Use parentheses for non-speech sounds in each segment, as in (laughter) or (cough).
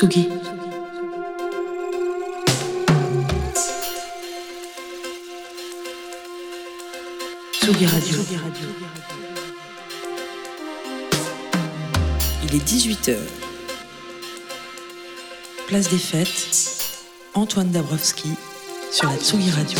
Tsugi. Tsugi Radio. Il est 18h. Place des Fêtes. Antoine Dabrowski sur la Tsugi Radio.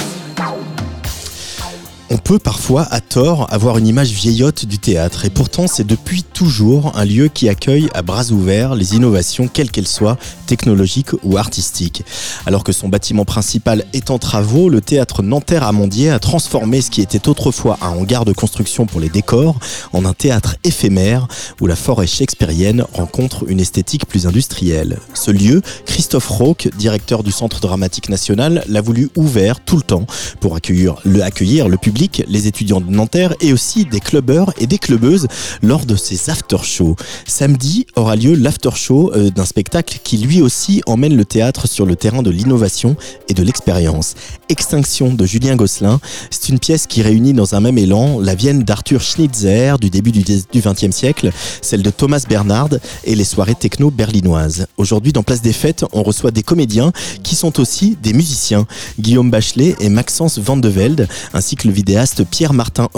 On peut parfois, avoir une image vieillotte du théâtre, et pourtant c'est depuis toujours un lieu qui accueille à bras ouverts les innovations, quelles qu'elles soient, technologiques ou artistiques. Alors que son bâtiment principal est en travaux, le théâtre Nanterre-Amandier a transformé ce qui était autrefois un hangar de construction pour les décors en un théâtre éphémère où la forêt shakespearienne rencontre une esthétique plus industrielle. Ce lieu, Christophe Rauque, directeur du Centre dramatique national, l'a voulu ouvert tout le temps pour accueillir le, accueillir le public les étudiants de Et aussi des clubbeurs et des clubbeuses lors de ces after-shows. Samedi aura lieu l'after-show euh, d'un spectacle qui lui aussi emmène le théâtre sur le terrain de l'innovation et de l'expérience. Extinction de Julien Gosselin, c'est une pièce qui réunit dans un même élan la Vienne d'Arthur Schnitzer du début du XXe siècle, celle de Thomas Bernard et les soirées techno berlinoises. Aujourd'hui, dans Place des Fêtes, on reçoit des comédiens qui sont aussi des musiciens, Guillaume Bachelet et Maxence Van de Velde, ainsi que le vidéo Pierre-Martin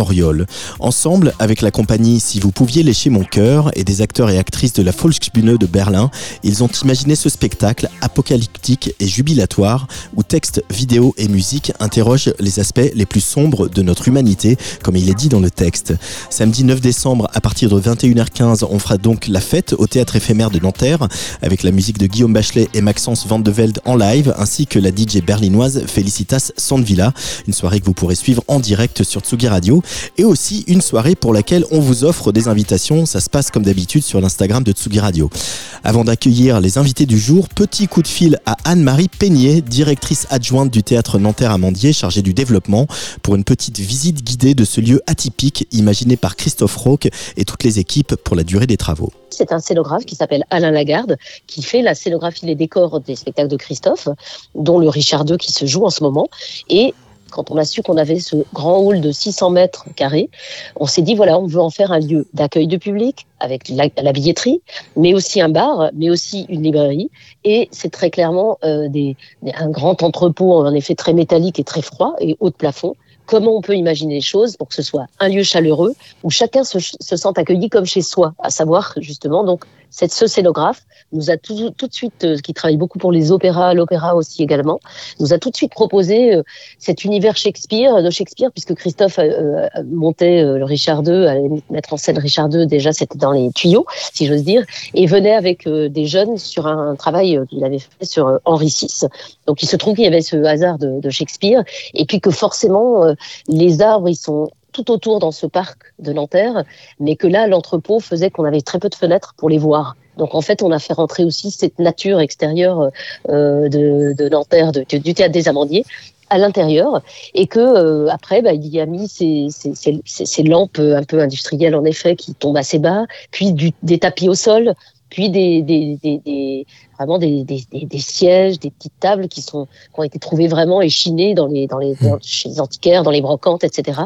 Ensemble, avec la compagnie Si vous pouviez lécher mon cœur et des acteurs et actrices de la Volksbühne de Berlin, ils ont imaginé ce spectacle apocalyptique et jubilatoire où texte, vidéo et musique interrogent les aspects les plus sombres de notre humanité, comme il est dit dans le texte. Samedi 9 décembre, à partir de 21h15, on fera donc la fête au théâtre éphémère de Nanterre avec la musique de Guillaume Bachelet et Maxence Van de Velde en live, ainsi que la DJ berlinoise Felicitas Sandvilla. Une soirée que vous pourrez suivre en direct sur Tsugi Radio et aussi une soirée pour laquelle on vous offre des invitations. Ça se passe comme d'habitude sur l'Instagram de Tsugi Radio. Avant d'accueillir les invités du jour, petit coup de fil à Anne-Marie Peignet, directrice adjointe du théâtre Nanterre-Amandier, chargée du développement, pour une petite visite guidée de ce lieu atypique imaginé par Christophe Roque et toutes les équipes pour la durée des travaux. C'est un scénographe qui s'appelle Alain Lagarde, qui fait la scénographie, les décors des spectacles de Christophe, dont le Richard II qui se joue en ce moment. Et quand on a su qu'on avait ce grand hall de 600 mètres carrés, on s'est dit, voilà, on veut en faire un lieu d'accueil de public avec la, billetterie, mais aussi un bar, mais aussi une librairie. Et c'est très clairement euh, un grand entrepôt, en effet très métallique et très froid et haut de plafond. Comment on peut imaginer les choses pour que ce soit un lieu chaleureux où chacun se, se sent accueilli comme chez soi, à savoir justement donc cette ce scénographe nous a tout, de suite, euh, qui travaille beaucoup pour les opéras, l'opéra aussi également, nous a tout de suite proposé euh, cet univers Shakespeare, de Shakespeare, puisque Christophe euh, montait le Richard II, allait mettre en scène Richard II, déjà c'était dans les tuyaux, si j'ose dire, et venait avec des jeunes sur un, travail qu'il avait fait sur Henri VI. Donc il se trouve qu'il y avait ce hasard de, de Shakespeare, et puis que forcément les arbres, ils sont tout autour dans ce parc de Nanterre, mais que là, l'entrepôt faisait qu'on avait très peu de fenêtres pour les voir. Donc en fait, on a fait rentrer aussi cette nature extérieure euh, de, Nanterre, du théâtre des Amandiers, à l'intérieur et que euh, après bah, il y a mis ces, lampes un peu industrielles en effet qui tombent assez bas, puis des tapis au sol, puis des, des, des, des vraiment des, des, sièges, des petites tables qui sont qui ont été trouvées vraiment échinées dans les dans les chez les antiquaires, dans les brocantes, etc.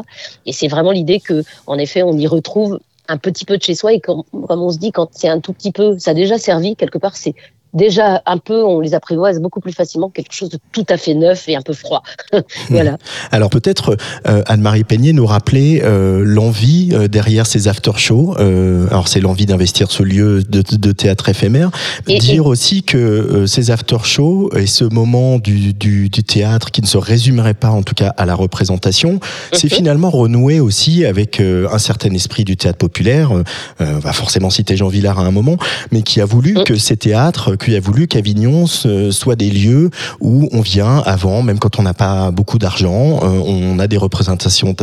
Et c'est vraiment l'idée que en effet on y retrouve un petit peu de chez soi et comme, comme on se dit quand c'est un tout petit peu, ça a déjà servi quelque part, c'est déjà un peu, on les apprivoise beaucoup plus facilement quelque chose de tout à fait neuf et un peu froid. (laughs) voilà. (laughs) Alors peut-être euh, Anne-Marie Peignet nous rappeler euh, l'envie euh, derrière ces after-shows. alors c'est l'envie d'investir ce lieu de, de, théâtre éphémère. Dire aussi que ces after-shows et ce moment du, du, du, théâtre qui ne se résumerait pas en tout cas à la représentation, c'est mhm. finalement renouer aussi avec un certain esprit du théâtre populaire. on va forcément citer Jean Villard à un moment, mais qui a voulu mhm. que ces théâtres qu'il a voulu qu'Avignon soit des lieux où on vient avant, même quand on n'a pas beaucoup d'argent, euh, on a des représentations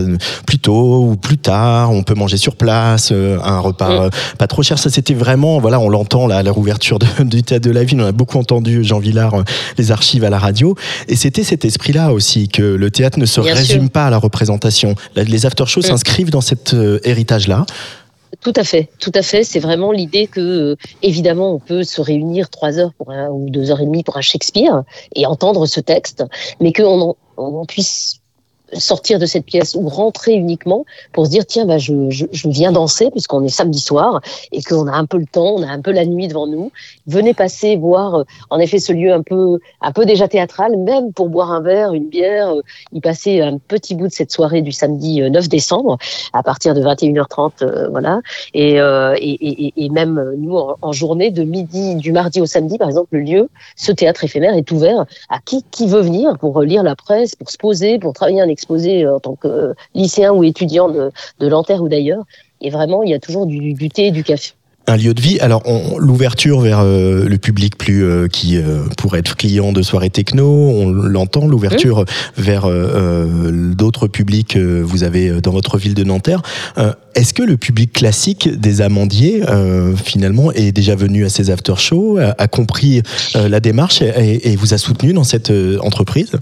plus tôt ou plus tard, on peut manger sur place, euh, un repas mm. euh, pas trop cher. Ça, c'était vraiment, voilà, on l'entend là à la rouverture du théâtre de la ville. On a beaucoup entendu Jean Villard, les archives à la radio, et c'était cet esprit-là aussi que le théâtre ne se résume pas à la représentation. Les after-shows mm. s'inscrivent dans cet héritage-là. Tout à fait, tout à fait. C'est vraiment l'idée que, euh, évidemment, on peut se réunir trois heures pour un, ou deux heures et demie pour un Shakespeare et entendre ce texte, mais qu'on on puisse sortir de cette pièce ou rentrer uniquement pour se dire tiens bah je, je, viens danser puisqu'on est samedi soir et qu'on a un peu le temps, on a un peu la nuit devant nous. Venez passer voir euh, en effet ce lieu un peu un peu déjà théâtral, même pour boire un verre, une bière, euh, y passer un petit bout de cette soirée du samedi 9 décembre à partir de 21h30 voilà et, et, et, même nous en, journée de midi du mardi au samedi par exemple le lieu ce théâtre éphémère est ouvert à qui qui veut venir pour lire la presse, pour se poser, pour travailler un euh, en tant que euh, lycéen ou étudiant de, de Nanterre ou d'ailleurs. Et vraiment, il y a toujours du, du thé et du café un lieu de vie. Alors, l'ouverture vers euh, le public plus qui pourrait être client de soirées techno, on l'entend. L'ouverture vers d'autres publics vous avez dans votre ville de Nanterre. Est-ce que le public classique des amandiers, finalement, est déjà venu à ces after-shows, a, compris la démarche et, et, vous a soutenu dans cette entreprise?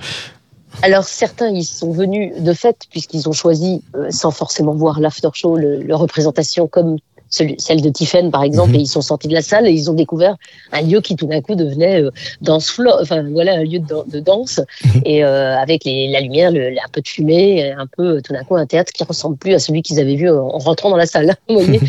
Alors certains ils sont venus de fait puisqu'ils ont choisi euh, sans forcément voir l'after show le, leur représentation comme celui, celle de Tiffen par exemple mm -hmm. et ils sont sortis de la salle et ils ont découvert un lieu qui tout d'un coup devenait euh, danse floor, enfin voilà un lieu de, de danse mm -hmm. et euh, avec les, la lumière, le, un peu de fumée, un peu tout d'un coup un théâtre qui ressemble plus à celui qu'ils avaient vu en rentrant dans la salle, (laughs) vous voyez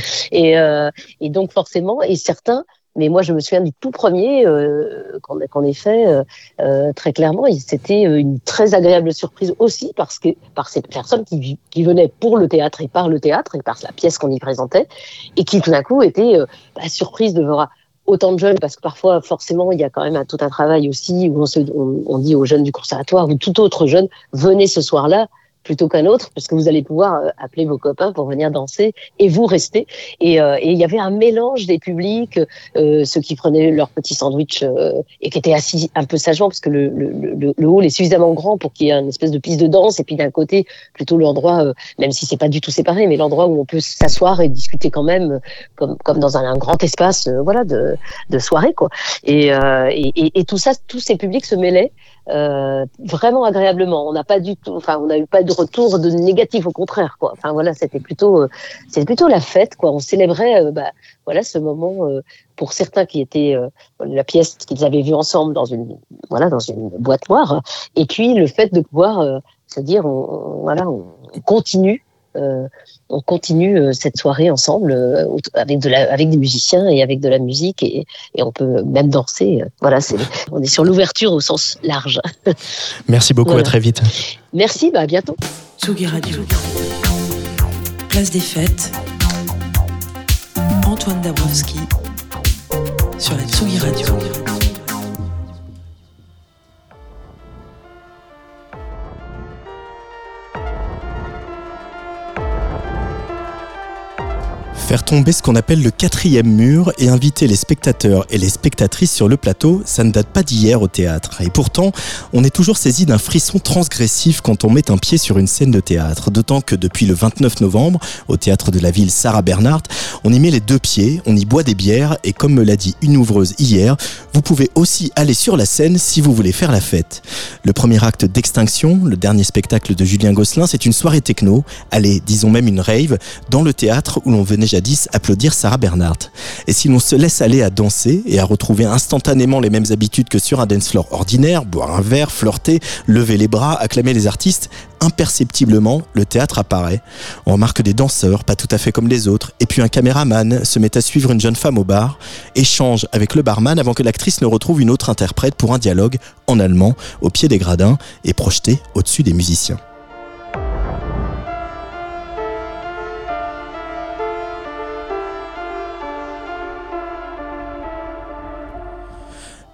et, euh, et donc forcément et certains mais moi, je me souviens du tout premier euh, qu'on qu ait fait euh, euh, très clairement. C'était une très agréable surprise aussi parce que par ces personnes qui, qui venaient pour le théâtre et par le théâtre et par la pièce qu'on y présentait et qui tout d'un coup étaient euh, bah, surprises de voir autant de jeunes parce que parfois forcément il y a quand même tout un travail aussi où on, se, on, on dit aux jeunes du conservatoire ou tout autre jeune venez ce soir-là plutôt qu'un autre, parce que vous allez pouvoir euh, appeler vos copains pour venir danser et vous rester. Et, euh, et il y avait un mélange des publics, euh, ceux qui prenaient leur petit sandwich euh, et qui étaient assis un peu sagement, parce que le, le, le, le hall est suffisamment grand pour qu'il y ait une espèce de piste de danse, et puis d'un côté plutôt l'endroit, euh, même si c'est pas du tout séparé, mais l'endroit où on peut s'asseoir et discuter quand même, comme, comme dans un, grand espace, euh, voilà, de, de soirée, quoi. Et, et, et, et tout ça, tous ces publics se mêlaient. Euh, vraiment agréablement. On n'a pas du tout, enfin, on n'a eu pas de retour de négatif, au contraire, quoi. Enfin voilà, c'était plutôt, euh, c'était plutôt la fête, quoi. On célébrait, euh, bah, voilà, ce moment euh, pour certains qui étaient euh, la pièce qu'ils avaient vue ensemble dans une, voilà, dans une boîte noire, et puis le fait de pouvoir se dire, on, on, voilà, on continue euh, on continue euh, cette soirée ensemble euh, avec, de la, avec des musiciens et avec de la musique et, et on peut même danser. Voilà, c'est, on est sur l'ouverture au sens large. (laughs) Merci beaucoup, voilà. à très vite. Merci, bah à bientôt. Tsugi Radio. Place des fêtes. Antoine Dabrowski sur la Tsugi Radio. Faire tomber ce qu'on appelle le quatrième mur et inviter les spectateurs et les spectatrices sur le plateau, ça ne date pas d'hier au théâtre. Et pourtant, on est toujours saisi d'un frisson transgressif quand on met un pied sur une scène de théâtre. D'autant que depuis le 29 novembre, au théâtre de la ville Sarah Bernhardt, on y met les deux pieds, on y boit des bières et comme me l'a dit une ouvreuse hier, vous pouvez aussi aller sur la scène si vous voulez faire la fête. Le premier acte d'Extinction, le dernier spectacle de Julien Gosselin, c'est une soirée techno, allez, disons même une rave, dans le théâtre où l'on venait applaudir Sarah Bernhardt. Et si l'on se laisse aller à danser et à retrouver instantanément les mêmes habitudes que sur un dance floor ordinaire, boire un verre, flirter, lever les bras, acclamer les artistes, imperceptiblement, le théâtre apparaît. On remarque des danseurs, pas tout à fait comme les autres, et puis un caméraman se met à suivre une jeune femme au bar, échange avec le barman avant que l'actrice ne retrouve une autre interprète pour un dialogue en allemand, au pied des gradins et projeté au-dessus des musiciens.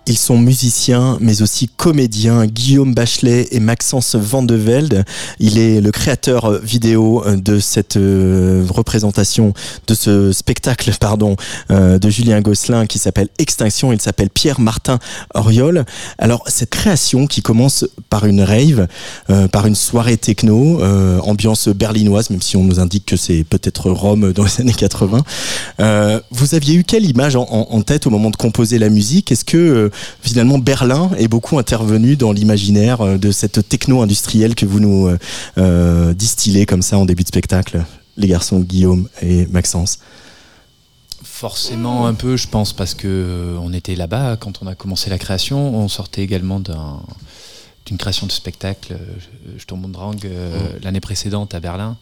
Ils sont musiciens, mais aussi comédiens. Guillaume Bachelet et Maxence Van. Il est le créateur vidéo de cette euh, représentation, de ce spectacle, (laughs) pardon, euh, de Julien Gosselin qui s'appelle Extinction. Il s'appelle Pierre Martin Oriol. Alors, cette création qui commence par une rave, euh, par une soirée techno, euh, ambiance berlinoise, même si on nous indique que c'est peut-être Rome dans les années 80. Euh, vous aviez eu quelle image en, en, tête au moment de composer la musique? Est-ce que finalement Berlin est beaucoup intervenu dans l'imaginaire euh, de cette techno industrielle que vous nous euh, distillez comme ça en début de spectacle, les garçons Guillaume et Maxence Forcément un peu, je pense, parce que on était là-bas quand on a commencé la création. On sortait également d'un d'une création de spectacle, je Sturmbrang, euh, l'année précédente à Berlin.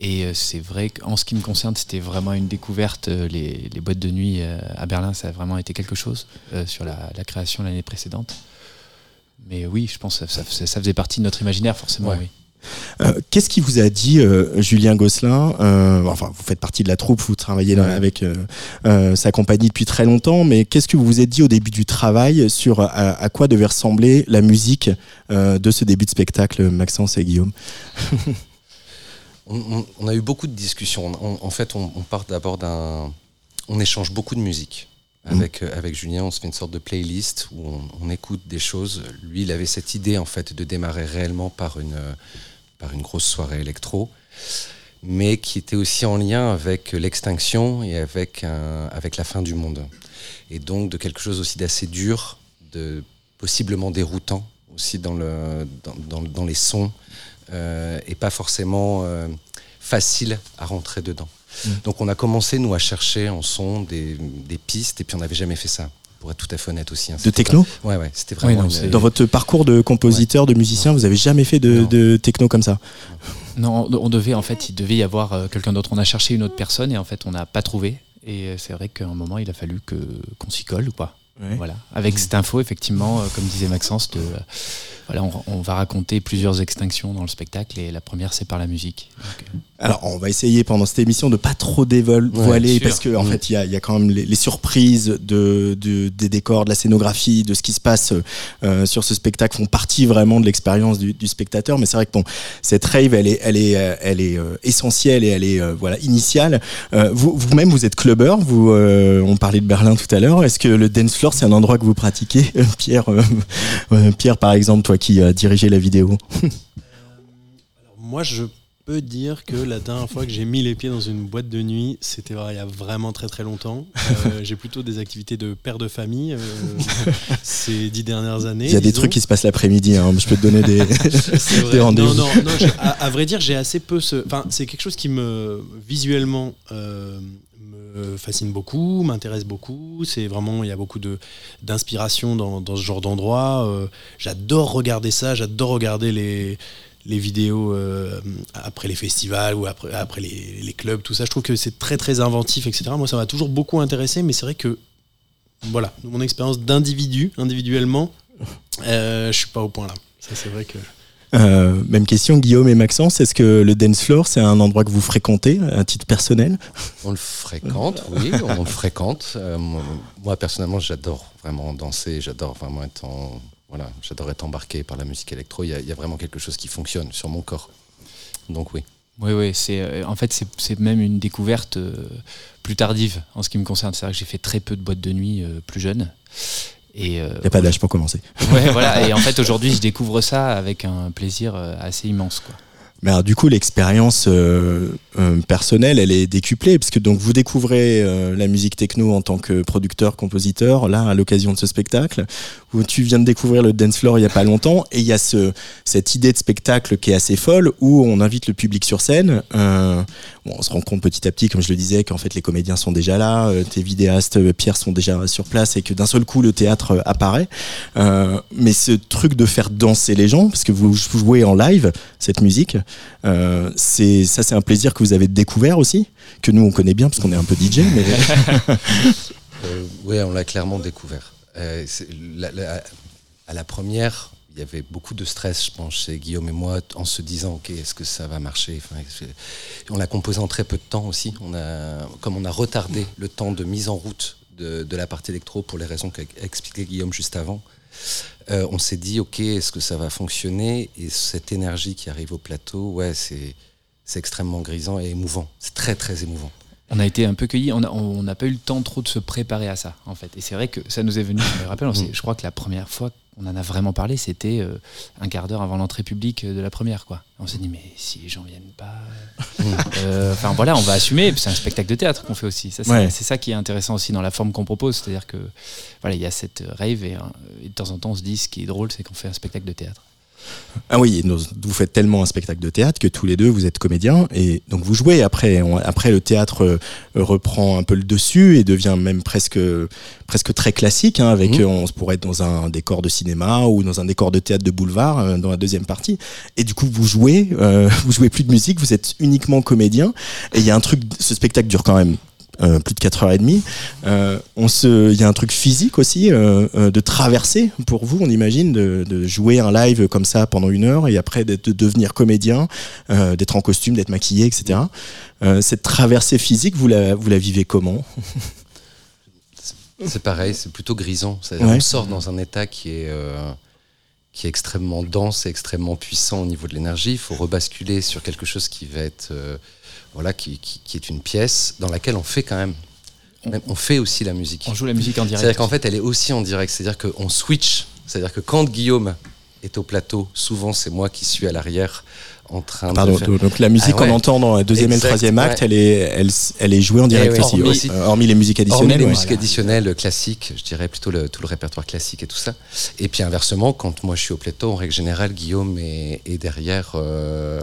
Et c'est vrai qu'en ce qui me concerne, c'était vraiment une découverte. Les, les, boîtes de nuit à Berlin, ça a vraiment été quelque chose sur la, la création l'année précédente. Mais oui, je pense que ça, ça, ça, faisait partie de notre imaginaire, forcément. Oui. Euh, Qu'est-ce qui vous a dit euh, Julien Gosselin euh, Enfin, vous faites partie de la troupe, vous travaillez avec euh, sa compagnie depuis très longtemps, mais qu'est-ce que vous vous êtes dit au début du travail sur à, à quoi devait ressembler la musique de ce début de spectacle, Maxence et Guillaume? (laughs) on, on, on, a eu beaucoup de discussions. On, en fait, on, part d'abord d'un... On échange beaucoup de musique. Avec, mmh. avec Julien, on se fait une sorte de playlist où on, écoute des choses. Lui, il avait cette idée en fait de démarrer réellement par une, par une grosse soirée électro, mais qui était aussi en lien avec l'extinction et avec, un, avec la fin du monde. Et donc de quelque chose aussi d'assez dur, de possiblement déroutant aussi dans, le, dans, dans, dans les sons, euh, et pas forcément euh, facile à rentrer dedans. Mmh. Donc on a commencé, nous, à chercher en son des, des pistes, et puis on n'avait jamais fait ça pour être tout à fait honnête aussi. Hein. De techno pas... Ouais, ouais, c'était vraiment. Oui, non, une... Dans votre parcours de compositeur, ouais. de musicien, non. vous avez jamais fait de, de, techno comme ça? Non, on devait, en fait, il devait y avoir euh, quelqu'un d'autre. On a cherché une autre personne et en fait, on n'a pas trouvé. Et c'est vrai qu'à un moment, il a fallu que, qu'on s'y colle ou pas. Voilà. Avec cette info, effectivement, euh, comme disait Maxence, de, euh, on, va raconter plusieurs extinctions dans le spectacle et la première, c'est par la musique. Euh... Alors, on va essayer pendant cette émission de pas trop dévoiler ouais, parce que en mmh. fait, il y a, y a, quand même les, les surprises de, de, des décors, de la scénographie, de ce qui se passe euh, sur ce spectacle font partie vraiment de l'expérience du, du, spectateur. Mais c'est vrai que bon, cette rave, elle est, elle est, elle est euh, essentielle et elle est euh, voilà initiale. vous, vous-même, vous êtes clubbeur. Vous, on parlait de Berlin tout à l'heure. Est-ce que le dance floor, c'est un endroit que vous pratiquez, Pierre Pierre, par exemple, toi qui as dirigé la vidéo. (laughs) alors moi, je peux dire que la dernière fois que j'ai mis les pieds dans une boîte de nuit, c'était il y a vraiment très très longtemps. Euh, (laughs) j'ai plutôt des activités de père de famille euh, (laughs) ces dix dernières années. Il y a des trucs qui se passent l'après-midi. Hein. Je peux te donner des, (laughs) des rendez-vous. Non, non, non à, à, vrai dire, j'ai assez peu ce. Enfin, c'est quelque chose qui me visuellement. Euh, me fascine beaucoup, m'intéresse beaucoup. C'est vraiment, il y a beaucoup de d'inspiration dans, dans, ce genre d'endroit. Euh, j'adore regarder ça, j'adore regarder les les vidéos euh, après les festivals ou après, après les, les, clubs, tout ça. Je trouve que c'est très très inventif, etc. Moi, ça m'a toujours beaucoup intéressé, mais c'est vrai que, voilà, mon expérience d'individu, individuellement, euh, je suis pas au point là. Ça, c'est vrai que. Euh, même question, Guillaume et Maxence, est-ce que le dance floor, c'est un endroit que vous fréquentez à titre personnel? On le fréquente, oui, on le fréquente. Euh, moi, personnellement, j'adore vraiment danser, j'adore vraiment être en, voilà, j'adore être embarqué par la musique électro. Il y, a, il y, a, vraiment quelque chose qui fonctionne sur mon corps. Donc oui. Oui, oui. C'est euh, en fait c'est même une découverte euh, plus tardive en ce qui me concerne. C'est vrai que j'ai fait très peu de boîtes de nuit euh, plus jeune. Et il n'y a pas d'âge pour commencer. Ouais, voilà. Et en (laughs) fait aujourd'hui je découvre ça avec un plaisir assez immense, quoi. Mais du coup, l'expérience euh, euh, personnelle, elle est décuplée, parce que donc vous découvrez euh, la musique techno en tant que producteur, compositeur, là, à l'occasion de ce spectacle, où tu viens de découvrir le dance floor il y a pas longtemps, et il y a ce, cette idée de spectacle qui est assez folle, où on invite le public sur scène. Bon, on se rend compte petit à petit, comme je le disais, qu'en fait les comédiens sont déjà là, tes vidéastes, Pierre, sont déjà sur place, et que d'un seul coup le théâtre apparaît. mais ce truc de faire danser les gens, parce que vous jouez en live cette musique. Euh, c'est ça, c'est un plaisir que vous avez découvert aussi, que nous on connaît bien parce qu'on est un peu DJ. (laughs) Mais euh, oui, on l'a clairement découvert. Euh, la, la, à la première, il y avait beaucoup de stress, je pense, chez Guillaume et moi, en se disant, ok, est-ce que ça va marcher? Enfin, On l'a composé en très peu de temps aussi. On a, comme on a retardé le temps de mise en route de, de la partie électro pour les raisons qu'a expliqué Guillaume juste avant, euh, on s'est dit, ok, est-ce que ça va fonctionner? Et cette énergie qui arrive au plateau, ouais, c'est extrêmement grisant et émouvant. C'est très, très émouvant. On a été un peu cueillis, on n'a pas eu le temps trop de se préparer à ça, en fait. Et c'est vrai que ça nous est venu, je me rappelle, mm. je crois que la première fois qu'on en a vraiment parlé, c'était euh, un quart d'heure avant l'entrée publique de la première, quoi. On s'est dit, mais si les gens viennent pas. (laughs) euh, enfin voilà, on va assumer, c'est un spectacle de théâtre qu'on fait aussi. C'est ouais. ça qui est intéressant aussi dans la forme qu'on propose, c'est-à-dire que voilà, il y a cette rave et, et, de temps en temps on se dit, ce qui est drôle, c'est qu'on fait un spectacle de théâtre. Ah oui, vous faites tellement un spectacle de théâtre que tous les deux vous êtes comédiens et donc vous jouez après. Après le théâtre euh, reprend un peu le dessus et devient même presque presque très classique. hein, avec euh, on pourrait être dans un décor de cinéma ou dans un décor de théâtre de boulevard euh, dans la deuxième partie. Et du coup vous jouez, euh, (laughs) vous jouez plus de musique, vous êtes uniquement comédien. Et il y a un truc, ce spectacle dure quand même euh, plus de 4h30. Euh, on se, il y a un truc physique aussi euh, euh, de traverser pour vous, on imagine, de, de jouer un live comme ça pendant une heure et après d'être- de devenir comédien, euh, d'être en costume, d'être maquillé, etc. Euh, cette traversée physique, vous la, vous la vivez comment? C'est pareil, c'est plutôt grisant. Ouais. On sort dans un état qui est, euh, qui est extrêmement dense et extrêmement puissant au niveau de l'énergie. Il faut rebasculer sur quelque chose qui va être, euh, voilà, qui, qui- qui est une pièce dans laquelle on fait quand même. même- On fait aussi la musique. On joue la musique en direct. C'est-à-dire qu'en fait, elle est aussi en direct. C'est-à-dire qu'on switch. C'est-à-dire que quand Guillaume est au plateau, souvent c'est moi qui suis à l'arrière en train Pardon, de faire. donc la musique Ah ouais. qu'on entend dans le deuxième et le troisième acte, ouais. elle est, elle, elle est jouée en direct Eh ouais, aussi, hormis- euh, hormis les musiques Hormis additionnelles. les musiques additionnelles classiques, je dirais plutôt le, tout le répertoire classique et tout ça. Et puis inversement, quand moi je suis au plateau, en règle générale, Guillaume est, est derrière, euh,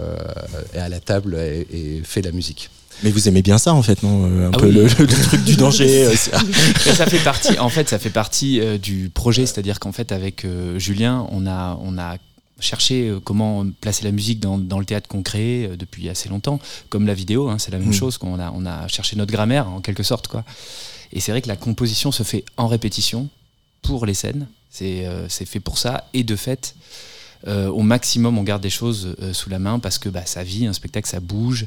est à la table et, et fait la musique. Mais vous aimez bien ça en fait, non Euh, Un Ah peu oui. le, le truc du danger. euh, (laughs) Mais ça fait partie, en fait, ça fait partie euh, du projet, c'est-à-dire qu'en fait, avec euh, Julien, on a, on a cherché euh, comment placer la musique dans, dans le théâtre qu'on crée euh, depuis assez longtemps, comme la vidéo, hein, c'est la même Mm. chose, qu'on a, on a cherché notre grammaire en quelque sorte, quoi. Et c'est vrai que la composition se fait en répétition pour les scènes, c'est euh, c'est fait pour ça, et de fait. Euh, au maximum, on garde des choses euh, sous la main parce que bah, ça vit, un spectacle, ça bouge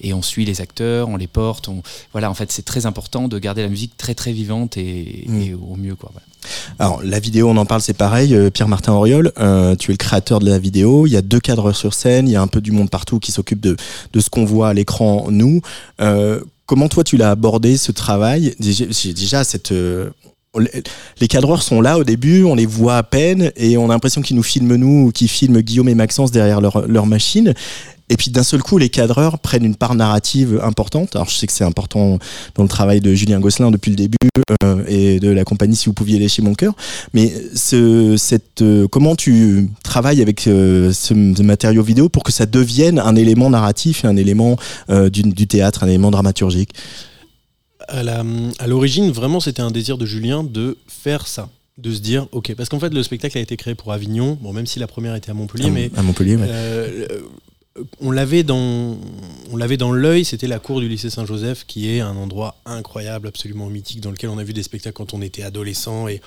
et on suit les acteurs, on les porte. On... Voilà, en fait, c'est très important de garder la musique très très vivante et, Mm. et au mieux. Quoi, voilà. Alors la vidéo, on en parle, c'est pareil. Euh, Pierre-Martin Auriol, euh, tu es le créateur de la vidéo. Il y a deux cadreurs sur scène. Il y a un peu du monde partout qui s'occupe de, de ce qu'on voit à l'écran. Nous, comment toi tu l'as abordé ce travail? Déjà, déjà cette les cadreurs sont là au début, on les voit à peine et on a l'impression qu'ils nous filment nous ou qu'ils filment Guillaume et Maxence derrière leur, leur machine. Et puis d'un seul coup, les cadreurs prennent une part narrative importante. Alors je sais que c'est important dans le travail de Julien Gosselin depuis le début euh, et de la compagnie Si vous pouviez lécher mon cœur. Mais ce, cette, euh, comment tu travailles avec euh, ce, ce matériau vidéo pour que ça devienne un élément narratif un élément euh, du, du théâtre, un élément dramaturgique? À l'origine, vraiment, c'était un désir de Julien de faire ça. De se dire, ok, parce qu'en fait, le spectacle a été créé pour Avignon, bon, même si la première était à Montpellier, à, mais à Montpellier. ouais. euh, on l'avait dans, on l'œil, c'était la cour du lycée Saint-Joseph, qui est un endroit incroyable, absolument mythique, dans lequel on a vu des spectacles quand on était adolescent et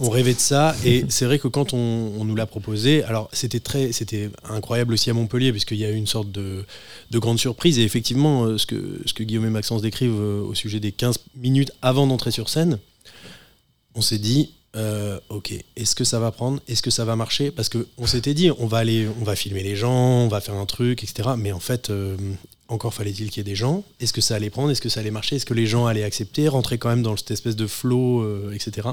on rêvait de ça. Et c'est vrai que quand on, nous l'a proposé, alors c'était incroyable aussi à Montpellier, puisqu'il y a eu une sorte de, de grande surprise. Et effectivement, euh, ce que, ce que Guillaume et Maxence décrivent euh, au sujet des 15 minutes avant d'entrer sur scène, on s'est dit, euh, ok, est-ce que ça va prendre? Est-ce que ça va marcher? Parce que on s'était dit, on va aller, on va filmer les gens, on va faire un truc, etc. Mais en fait, euh, encore fallait-il qu'il y ait des gens. Est-ce que ça allait prendre? Est-ce que ça allait marcher? Est-ce que les gens allaient accepter? Rentrer quand même dans cette espèce de flow, euh, etc.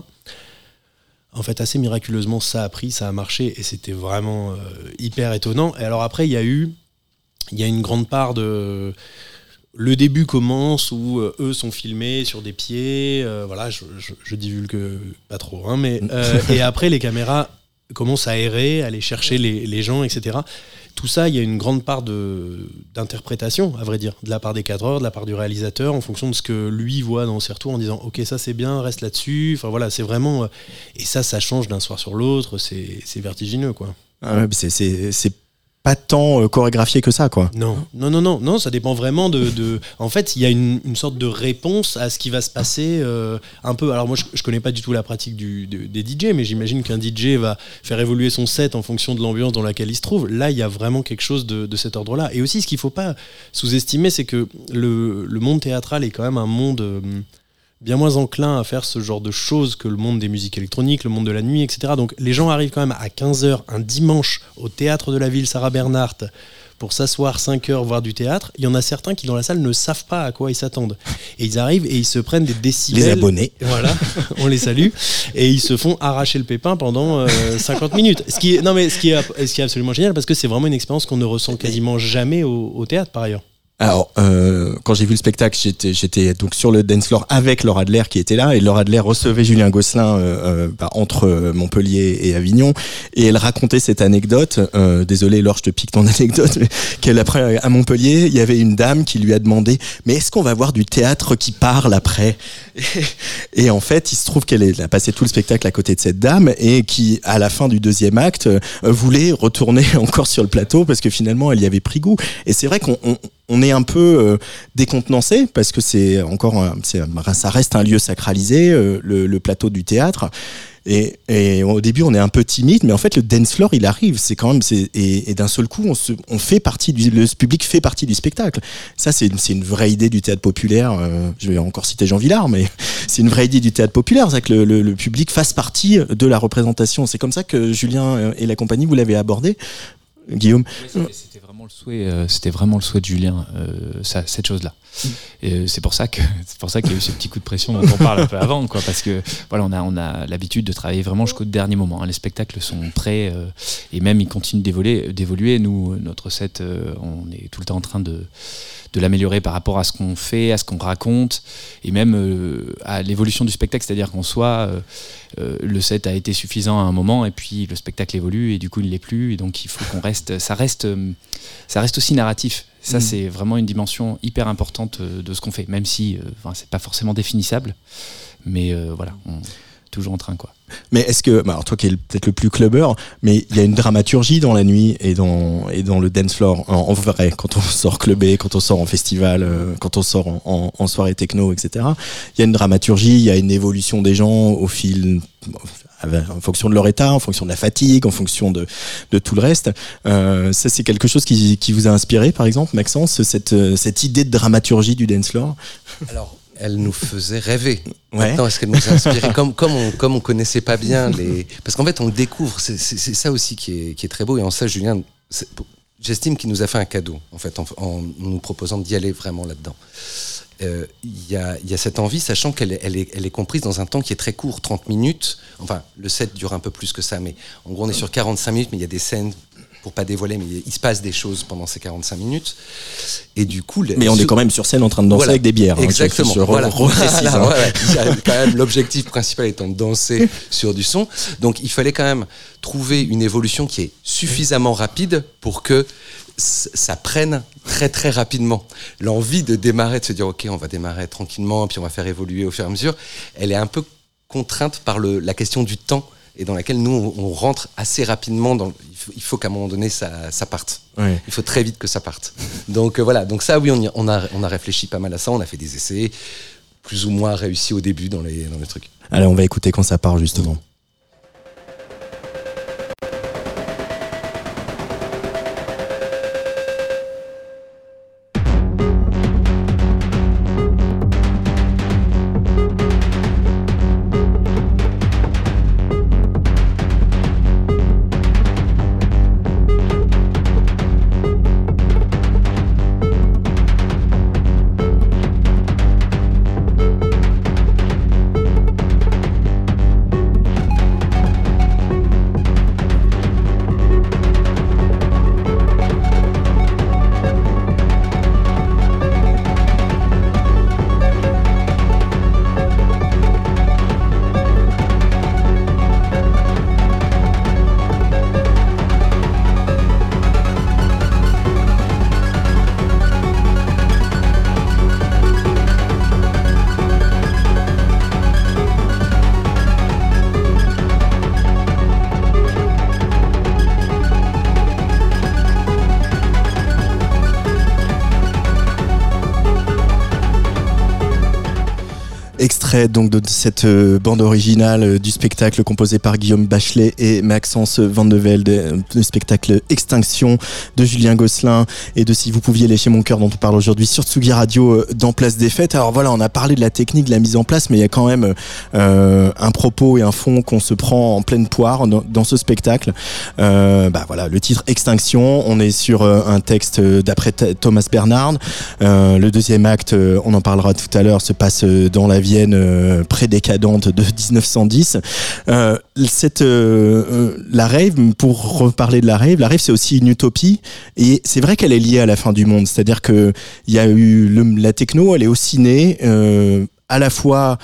En fait, assez miraculeusement, ça a pris, ça a marché, et c'était vraiment hyper étonnant. Et alors après, il y a eu, il y a une grande part de le début commence où euh, eux sont filmés sur des pieds, euh, voilà, je, je, je divulgue pas trop, hein, mais euh, (laughs) et après les caméras commencent à errer, à aller chercher les, les gens, etc. Tout ça, il y a une grande part de d'interprétation, à vrai dire, de la part des cadreurs, de la part du réalisateur, en fonction de ce que lui voit dans ses retours, en disant ok ça c'est bien, reste là-dessus. Enfin voilà, c'est vraiment et ça, ça change d'un soir sur l'autre, c'est vertigineux quoi. Ah ouais, c'est pas tant euh, chorégraphié que ça, quoi. Non, non, non, non, non, ça dépend vraiment de. de- En fait, il y a une, une sorte de réponse à ce qui va se passer euh, un peu. Alors moi, je, je connais pas du tout la pratique du, de- des DJ, mais j'imagine qu'un DJ va faire évoluer son set en fonction de l'ambiance dans laquelle il se trouve. Là, il y a vraiment quelque chose de, de cet ordre-là. Et aussi, ce qu'il faut pas sous-estimer, c'est que le, le monde théâtral est quand même un monde. euh, bien moins enclin à faire ce genre de choses que le monde des musiques électroniques, le monde de la nuit, etc. Donc les gens arrivent quand même à 15h un dimanche au théâtre de la ville Sarah Bernhardt pour s'asseoir 5 heures voir du théâtre. Il y en a certains qui dans la salle ne savent pas à quoi ils s'attendent. Et ils arrivent et ils se prennent des décibels. Les abonnés. Voilà, (laughs) on les salue. Et ils se font arracher le pépin pendant euh, 50 minutes. Ce qui est, non mais ce qui est, ce qui est absolument génial parce que c'est vraiment une expérience qu'on ne ressent quasiment jamais au, au théâtre par ailleurs. Alors, euh, quand j'ai vu le spectacle, j'étais, j'étais donc sur le dance floor avec Laura Adler qui était là, et Laura Adler recevait Julien Gosselin euh, euh, bah, entre Montpellier et Avignon, et elle racontait cette anecdote. Euh, désolé, Laure, je te pique ton (laughs) anecdote, mais qu'elle après à Montpellier, il y avait une dame qui lui a demandé, mais est-ce qu'on va voir du théâtre qui parle après (laughs) et, et, en fait, il se trouve qu'elle a passé tout le spectacle à côté de cette dame et qui, à la fin du deuxième acte, voulait retourner (laughs) encore sur le plateau parce que finalement, elle y avait pris goût. Et c'est vrai qu'on on, on est un peu euh, décontenancé parce que c'est encore ça reste un lieu sacralisé euh, le, plateau du théâtre. Et, au début on est un peu timide mais en fait le dance floor il arrive. C'est quand même et, d'un seul coup on, fait partie du le public fait partie du spectacle. Ça c'est une vraie idée du théâtre populaire euh, je vais encore citer Jean Villard mais (laughs) c'est une vraie idée du théâtre populaire. C'est que le, le, public fasse partie de la représentation. C'est comme ça que Julien et la compagnie vous l'avez abordé Guillaume vraiment le souhait euh, c'était vraiment le souhait de Julien euh, ça, cette chose là mm. et euh, c'est pour ça que (laughs) c'est pour ça qu'il y a eu ce petit coup de pression dont on parle un peu avant quoi parce que voilà on a on a l'habitude de travailler vraiment jusqu'au dernier moment hein. les spectacles sont prêts et même ils continuent d'évoluer d'évoluer nous notre set on est tout le temps en train de de l'améliorer par rapport à ce qu'on fait, à ce qu'on raconte, et même euh, à l'évolution du spectacle, c'est-à-dire qu'en soi, euh, euh, le set a été suffisant à un moment, et puis le spectacle évolue, et du coup il l'est plus, et donc il faut qu'on reste, ça reste, ça reste aussi narratif. Ça, mm. c'est vraiment une dimension hyper importante de ce qu'on fait, même si enfin, c'est pas forcément définissable, mais voilà, on toujours en train quoi. Mais est-ce que, bah, alors toi qui es peut-être le plus clubbeur, mais il y a une dramaturgie dans la nuit et dans, et dans le dance floor, en, vrai, quand on sort clubbé, quand on sort en festival, euh, quand on sort en, en, soirée techno, etc. Il y a une dramaturgie, il y a une évolution des gens au fil, en fonction de leur état, en fonction de la fatigue, en fonction de, de tout le reste. Euh, ça, c'est quelque chose qui, qui vous a inspiré, par exemple, Maxence, cette, cette idée de dramaturgie du dance floor? Alors, elle nous faisait rêver. Maintenant, est-ce qu'elle nous a inspiré comme, comme, on, comme on connaissait pas bien les. Parce qu'en fait, on le découvre. C'est ça aussi qui est, qui est, très beau. Et en ça, Julien, j'estime qu'il nous a fait un cadeau, en fait, en, nous proposant d'y aller vraiment là-dedans. Euh, il y, a, y, a, cette envie, sachant qu'elle elle est, elle est, comprise dans un temps qui est très court, 30 minutes. Enfin, le set dure un peu plus que ça, mais en gros, on est sur 45 minutes, mais il y a des scènes pour pas dévoiler, mais il se passe des choses pendant ces 45 minutes. Et du coup, mais on est quand même sur scène en train de danser avec des bières. Hein, Exactement. (laughs) voilà. Hein. quand même l'objectif principal étant de danser (laughs) sur du son. Donc, il fallait quand même trouver une évolution qui est suffisamment rapide pour que ça prenne très très rapidement. L'envie de démarrer, de se dire ok, on va démarrer tranquillement, puis on va faire évoluer au fur et à mesure, elle est un peu contrainte par le, la question du temps et dans laquelle nous, on, rentre assez rapidement. Dans, il faut, qu'à un moment donné, ça, ça parte. Il faut très vite que ça parte. Donc euh, voilà, donc ça, oui, on, on, a, on a réfléchi pas mal à ça, on a fait des essais, plus ou moins réussis au début dans les, dans les trucs. Allez, on va écouter quand ça part, justement. Donc de cette euh, bande originale euh, du spectacle composé par Guillaume Bachelet et Maxence Van de Velde, euh, le spectacle Extinction de Julien Gosselin et de Si vous pouviez lécher mon cœur dont on parle aujourd'hui sur Tsugi Radio dans Place des Fêtes. Alors voilà, on a parlé de la technique, de la mise en place, mais il y a quand même un propos et un fond qu'on se prend en pleine poire dans, ce spectacle. Bah voilà, le titre Extinction, on est sur un texte d'après Thomas Bernard. Le deuxième acte, on en parlera tout à l'heure, se passe dans la vie Vienne euh, prédécadente de 1910. Euh, cette, la rave, pour reparler de la rave, la rave c'est aussi une utopie et c'est vrai qu'elle est liée à la fin du monde. C'est-à-dire que il y a eu la techno, elle est aussi née à la fois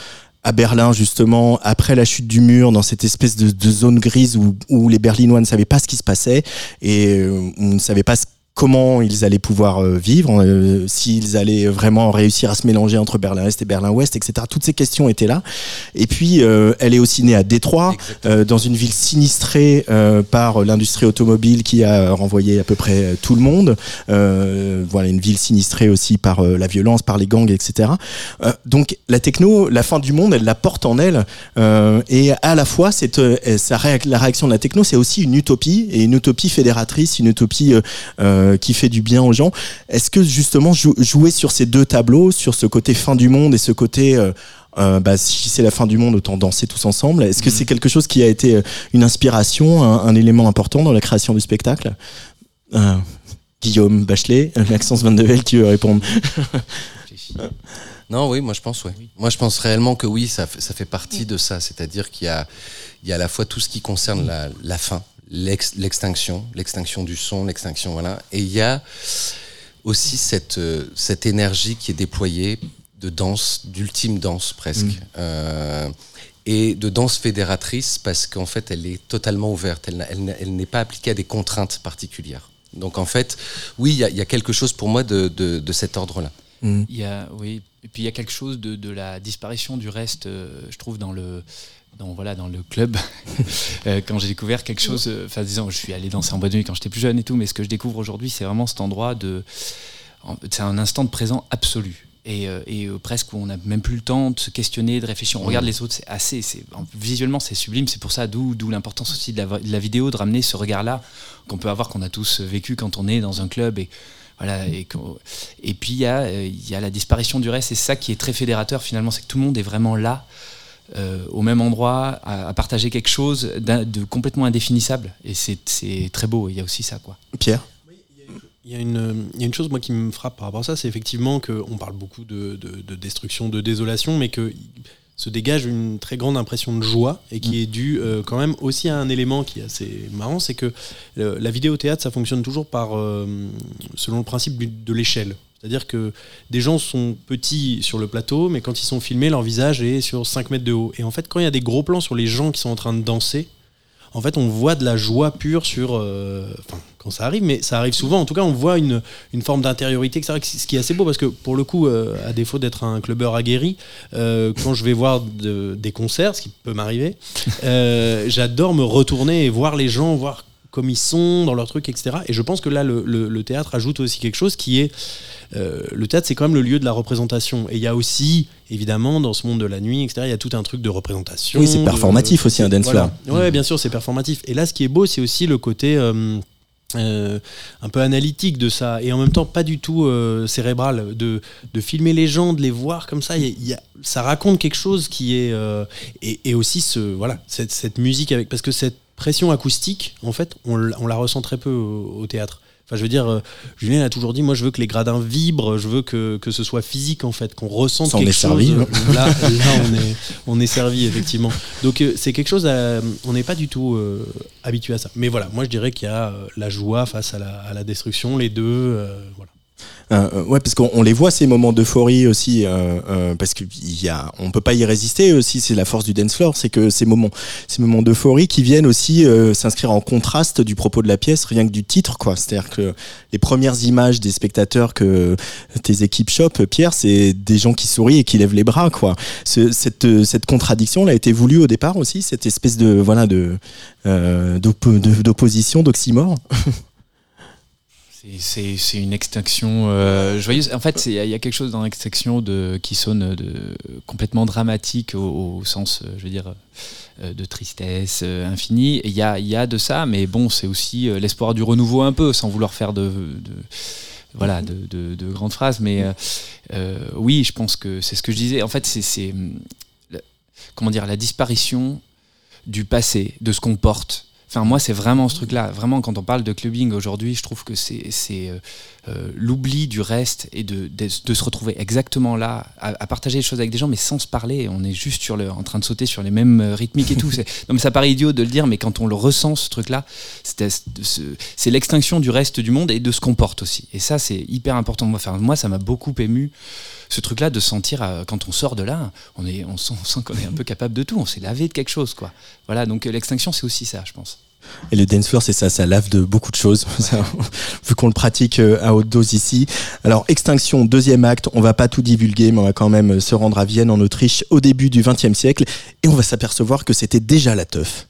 à Berlin justement après la chute du mur dans cette espèce de, zone grise où, où, les Berlinois ne savaient pas ce qui se passait et on ne savait pas ce comment ils allaient pouvoir euh, vivre, euh, s'ils allaient vraiment réussir à se mélanger entre Berlin-Est et Berlin-Ouest, etc. Toutes ces questions étaient là. Et puis, euh, elle est aussi née à Détroit, dans une ville sinistrée par l'industrie automobile qui a renvoyé à peu près tout le monde. voilà, une ville sinistrée aussi par la violence, par les gangs, etc. donc, la techno, la fin du monde, elle la porte en elle. et à la fois, cette, la réaction de la techno, c'est aussi une utopie, et une utopie fédératrice, une utopie euh, qui fait du bien aux gens. Est-ce que justement jouer sur ces deux tableaux, sur ce côté fin du monde et ce côté euh, euh, bah, si c'est la fin du monde, autant danser tous ensemble. Est-ce que mhm. c'est quelque chose qui a été une inspiration, un, élément important dans la création du spectacle? Guillaume Bachelet, Maxence Van de Velde qui veut répondre. non, oui, moi je pense, oui. Moi je pense réellement que oui, ça, ça fait partie de ça. C'est-à-dire qu'il y a, il y a à la fois tout ce qui concerne la, la fin, l'extinction, l'extinction du son, l'extinction, voilà. Et il y a aussi cette, euh, cette énergie qui est déployée de danse, d'ultime danse presque. Mm. Euh, et de danse fédératrice parce qu'en fait elle est totalement ouverte, elle, elle, n'est pas appliquée à des contraintes particulières. Donc en fait, oui, il y, a quelque chose pour moi de, de, cet ordre-là. Mm. Il y a, oui, et puis il y a quelque chose de, de la disparition du reste, euh, je trouve, dans le, dans, voilà, dans le club, (laughs) euh, quand j'ai découvert quelque chose, euh, enfin disons, je suis allé danser en boîte de nuit quand j'étais plus jeune et tout, mais ce que je découvre aujourd'hui, c'est vraiment cet endroit de... C'est un instant de présent absolu. Et, euh, et presque où on n'a même plus le temps de se questionner, de réfléchir. On regarde les autres, c'est assez, visuellement c'est sublime. C'est pour ça d'où l'importance aussi de la, de la, vidéo, de ramener ce regard-là qu'on peut avoir, qu'on a tous vécu quand on est dans un club et voilà, et, et puis il y, a, y a la disparition du reste, et c'est ça qui est très fédérateur finalement, c'est que tout le monde est vraiment là euh, au même endroit, à, partager quelque chose de complètement indéfinissable. Et c'est très beau, il y a aussi ça. Quoi. Pierre? Il y, a une, il y, a une, chose moi qui me frappe par rapport à ça, c'est effectivement qu'on parle beaucoup de, de, destruction, de désolation, mais que se dégage une très grande impression de joie et qui mm. est due euh, quand même aussi à un élément qui est assez marrant, c'est que euh, la vidéo théâtre ça fonctionne toujours par selon le principe de l'échelle. C'est-à-dire que des gens sont petits sur le plateau, mais quand ils sont filmés, leur visage est sur 5 mètres de haut. Et en fait, quand il y a des gros plans sur les gens qui sont en train de danser, en fait, on voit de la joie pure sur. Euh, enfin, quand ça arrive, mais ça arrive souvent. En tout cas, on voit une, une forme d'intériorité, ce qui est assez beau parce que, pour le coup, euh, à défaut d'être un clubbeur aguerri, euh, quand je vais voir des concerts, ce qui peut m'arriver, j'adore me retourner et voir les gens, voir comme ils sont dans leur truc, etc. Et je pense que là, le, le théâtre ajoute aussi quelque chose qui est euh, le théâtre, c'est quand même le lieu de la représentation. Et il y a aussi, évidemment, dans ce monde de la nuit, etc., il y a tout un truc de représentation. Oui, c'est performatif aussi, un dance voilà. Oui, bien sûr, c'est performatif. Et là, ce qui est beau, c'est aussi le côté. Euh, euh, un peu analytique de ça et en même temps pas du tout cérébral de, de, filmer les gens de les voir comme ça y a, ça raconte quelque chose qui est et, aussi ce voilà cette, cette, musique avec parce que cette pression acoustique en fait on, on la ressent très peu au théâtre Enfin, je veux dire, euh, Julien a toujours dit, moi, je veux que les gradins vibrent, je veux que, que ce soit physique, en fait, qu'on ressente quelque chose. Servi, (laughs) là, là, on est, on est servi, effectivement. Donc, euh, c'est quelque chose, on n'est pas du tout euh, habitué à ça. Mais voilà, moi, je dirais qu'il y a la joie face à la, à la destruction, les deux. voilà. Euh, euh, ouais, parce qu'on les voit ces moments d'euphorie aussi, euh, parce qu'il y a, on peut pas y résister aussi. C'est la force du dance floor, c'est que ces moments, ces moments d'euphorie qui viennent aussi s'inscrire en contraste du propos de la pièce, rien que du titre, quoi. C'est-à-dire que les premières images des spectateurs que tes équipes chopent, Pierre, c'est des gens qui sourient et qui lèvent les bras, quoi. Ce, cette, cette contradiction, a été voulue au départ aussi, cette espèce de voilà de d'opposition, d'oxymore. (laughs) C'est une extinction euh, joyeuse. En fait, il y, a quelque chose dans l'extinction qui sonne complètement dramatique au, sens, euh, je veux dire, euh, de tristesse infinie. Il y a, de ça, mais bon, c'est aussi l'espoir du renouveau un peu, sans vouloir faire de, grandes phrases. Mais oui, je pense que c'est ce que je disais. En fait, c'est comment dire la disparition du passé, de ce qu'on porte Enfin, moi, c'est vraiment ce truc-là. Vraiment, quand on parle de clubbing aujourd'hui, je trouve que c'est euh, euh, l'oubli du reste et de, se retrouver exactement là, à, partager les choses avec des gens, mais sans se parler. On est juste en train de sauter sur les mêmes euh, rythmiques et tout. non, mais ça paraît idiot de le dire, mais quand on le ressent, ce truc-là, c'est l'extinction du reste du monde et de ce qu'on porte aussi. Et ça, c'est hyper important. Enfin, moi, ça m'a beaucoup ému ce truc-là de sentir euh, quand on sort de là, on, est, on sent, sent qu'on est un peu (laughs) capable de tout. On s'est lavé de quelque chose, quoi. Voilà. Donc l'extinction, c'est aussi ça, je pense. Et le dance floor, c'est ça, ça lave de beaucoup de choses, (laughs) vu qu'on le pratique euh, à haute dose ici. Alors, Extinction, deuxième acte, on va pas tout divulguer, mais on va quand même se rendre à Vienne, en Autriche, au début du XXe siècle, et on va s'apercevoir que c'était déjà la teuf.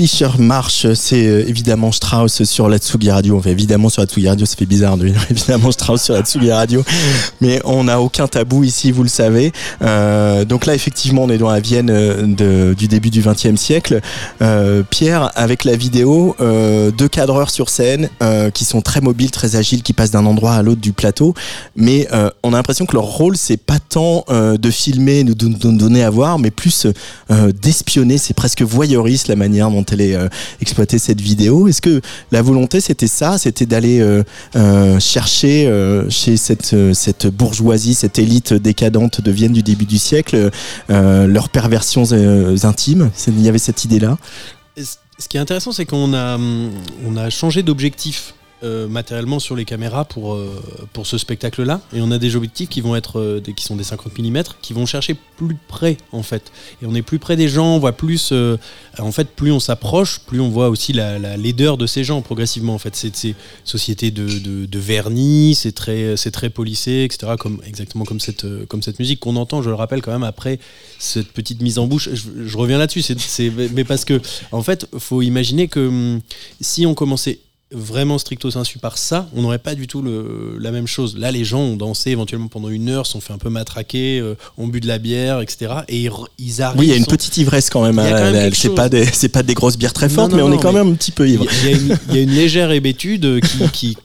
Percy marche, c'est euh, évidemment Strauss sur la Tsugi Radio. Enfin, évidemment sur la Tsugi Radio, ça fait bizarre de dire (laughs) évidemment Strauss sur la Tsugi Radio. Mais on n'a aucun tabou ici, vous le savez. Euh, donc là, effectivement, on est dans la Vienne euh, de, du début du XXe siècle. Pierre, avec la vidéo, deux cadreurs sur scène qui sont très mobiles, très agiles, qui passent d'un endroit à l'autre du plateau. Mais on a l'impression que leur rôle, c'est pas tant de filmer, nous, nous donner à voir, mais plus d'espionner. C'est presque voyeuriste la manière dont elle est euh, exploitée cette vidéo. Est-ce que la volonté c'était ça, c'était d'aller euh, euh, chercher chez cette, cette bourgeoisie, cette élite décadente de Vienne du début du siècle, leurs perversions intimes? Il y avait cette idée-là. Ce qui est intéressant, c'est qu'on a, hum, on a changé d'objectif euh, matériellement sur les caméras pour, euh, pour ce spectacle-là. Et on a des objectifs qui vont être euh, qui sont des 50 mm, qui vont chercher plus près en fait. Et on est plus près des gens, on voit plus. en fait, plus on s'approche, plus on voit aussi la, la, laideur de ces gens progressivement. En fait, c'est ces sociétés de, de, de, vernis, c'est très, c'est très polissé, etc. Comme exactement comme cette, comme cette musique qu'on entend. Je le rappelle quand même après cette petite mise en bouche. Je, je reviens là-dessus. C'est, mais parce que en fait, faut imaginer que hum, si on commençait vraiment stricto sensu par ça, on n'aurait pas du tout le, la même chose. Là, les gens ont dansé éventuellement pendant une heure, sont fait un peu matraquer, euh, ont bu de la bière, etc. Et ils, arrivent. Oui, il y a une petite ivresse quand même. Hein, c'est pas des, c'est pas des grosses bières très fortes, mais on est quand même un petit peu ivre. Il y, y, a une légère hébétude qui, qui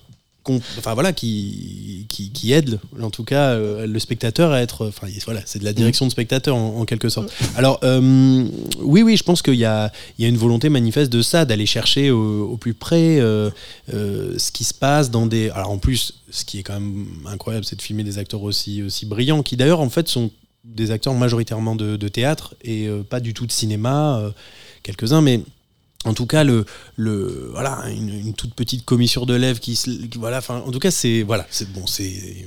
enfin voilà, qui, qui, aide en tout cas euh, le spectateur à être, enfin voilà, c'est de la direction de spectateur en, quelque sorte. Alors euh, oui, oui, je pense qu'il y a, il y a une volonté manifeste de ça, d'aller chercher au, plus près euh, ce qui se passe dans des. Alors en plus, ce qui est quand même incroyable, c'est de filmer des acteurs aussi aussi brillants, qui d'ailleurs en fait sont des acteurs majoritairement de, de théâtre et pas du tout de cinéma, quelques-uns, mais en tout cas le le voilà une, toute petite commissure de lèvres qui, voilà enfin en tout cas c'est voilà c'est bon c'est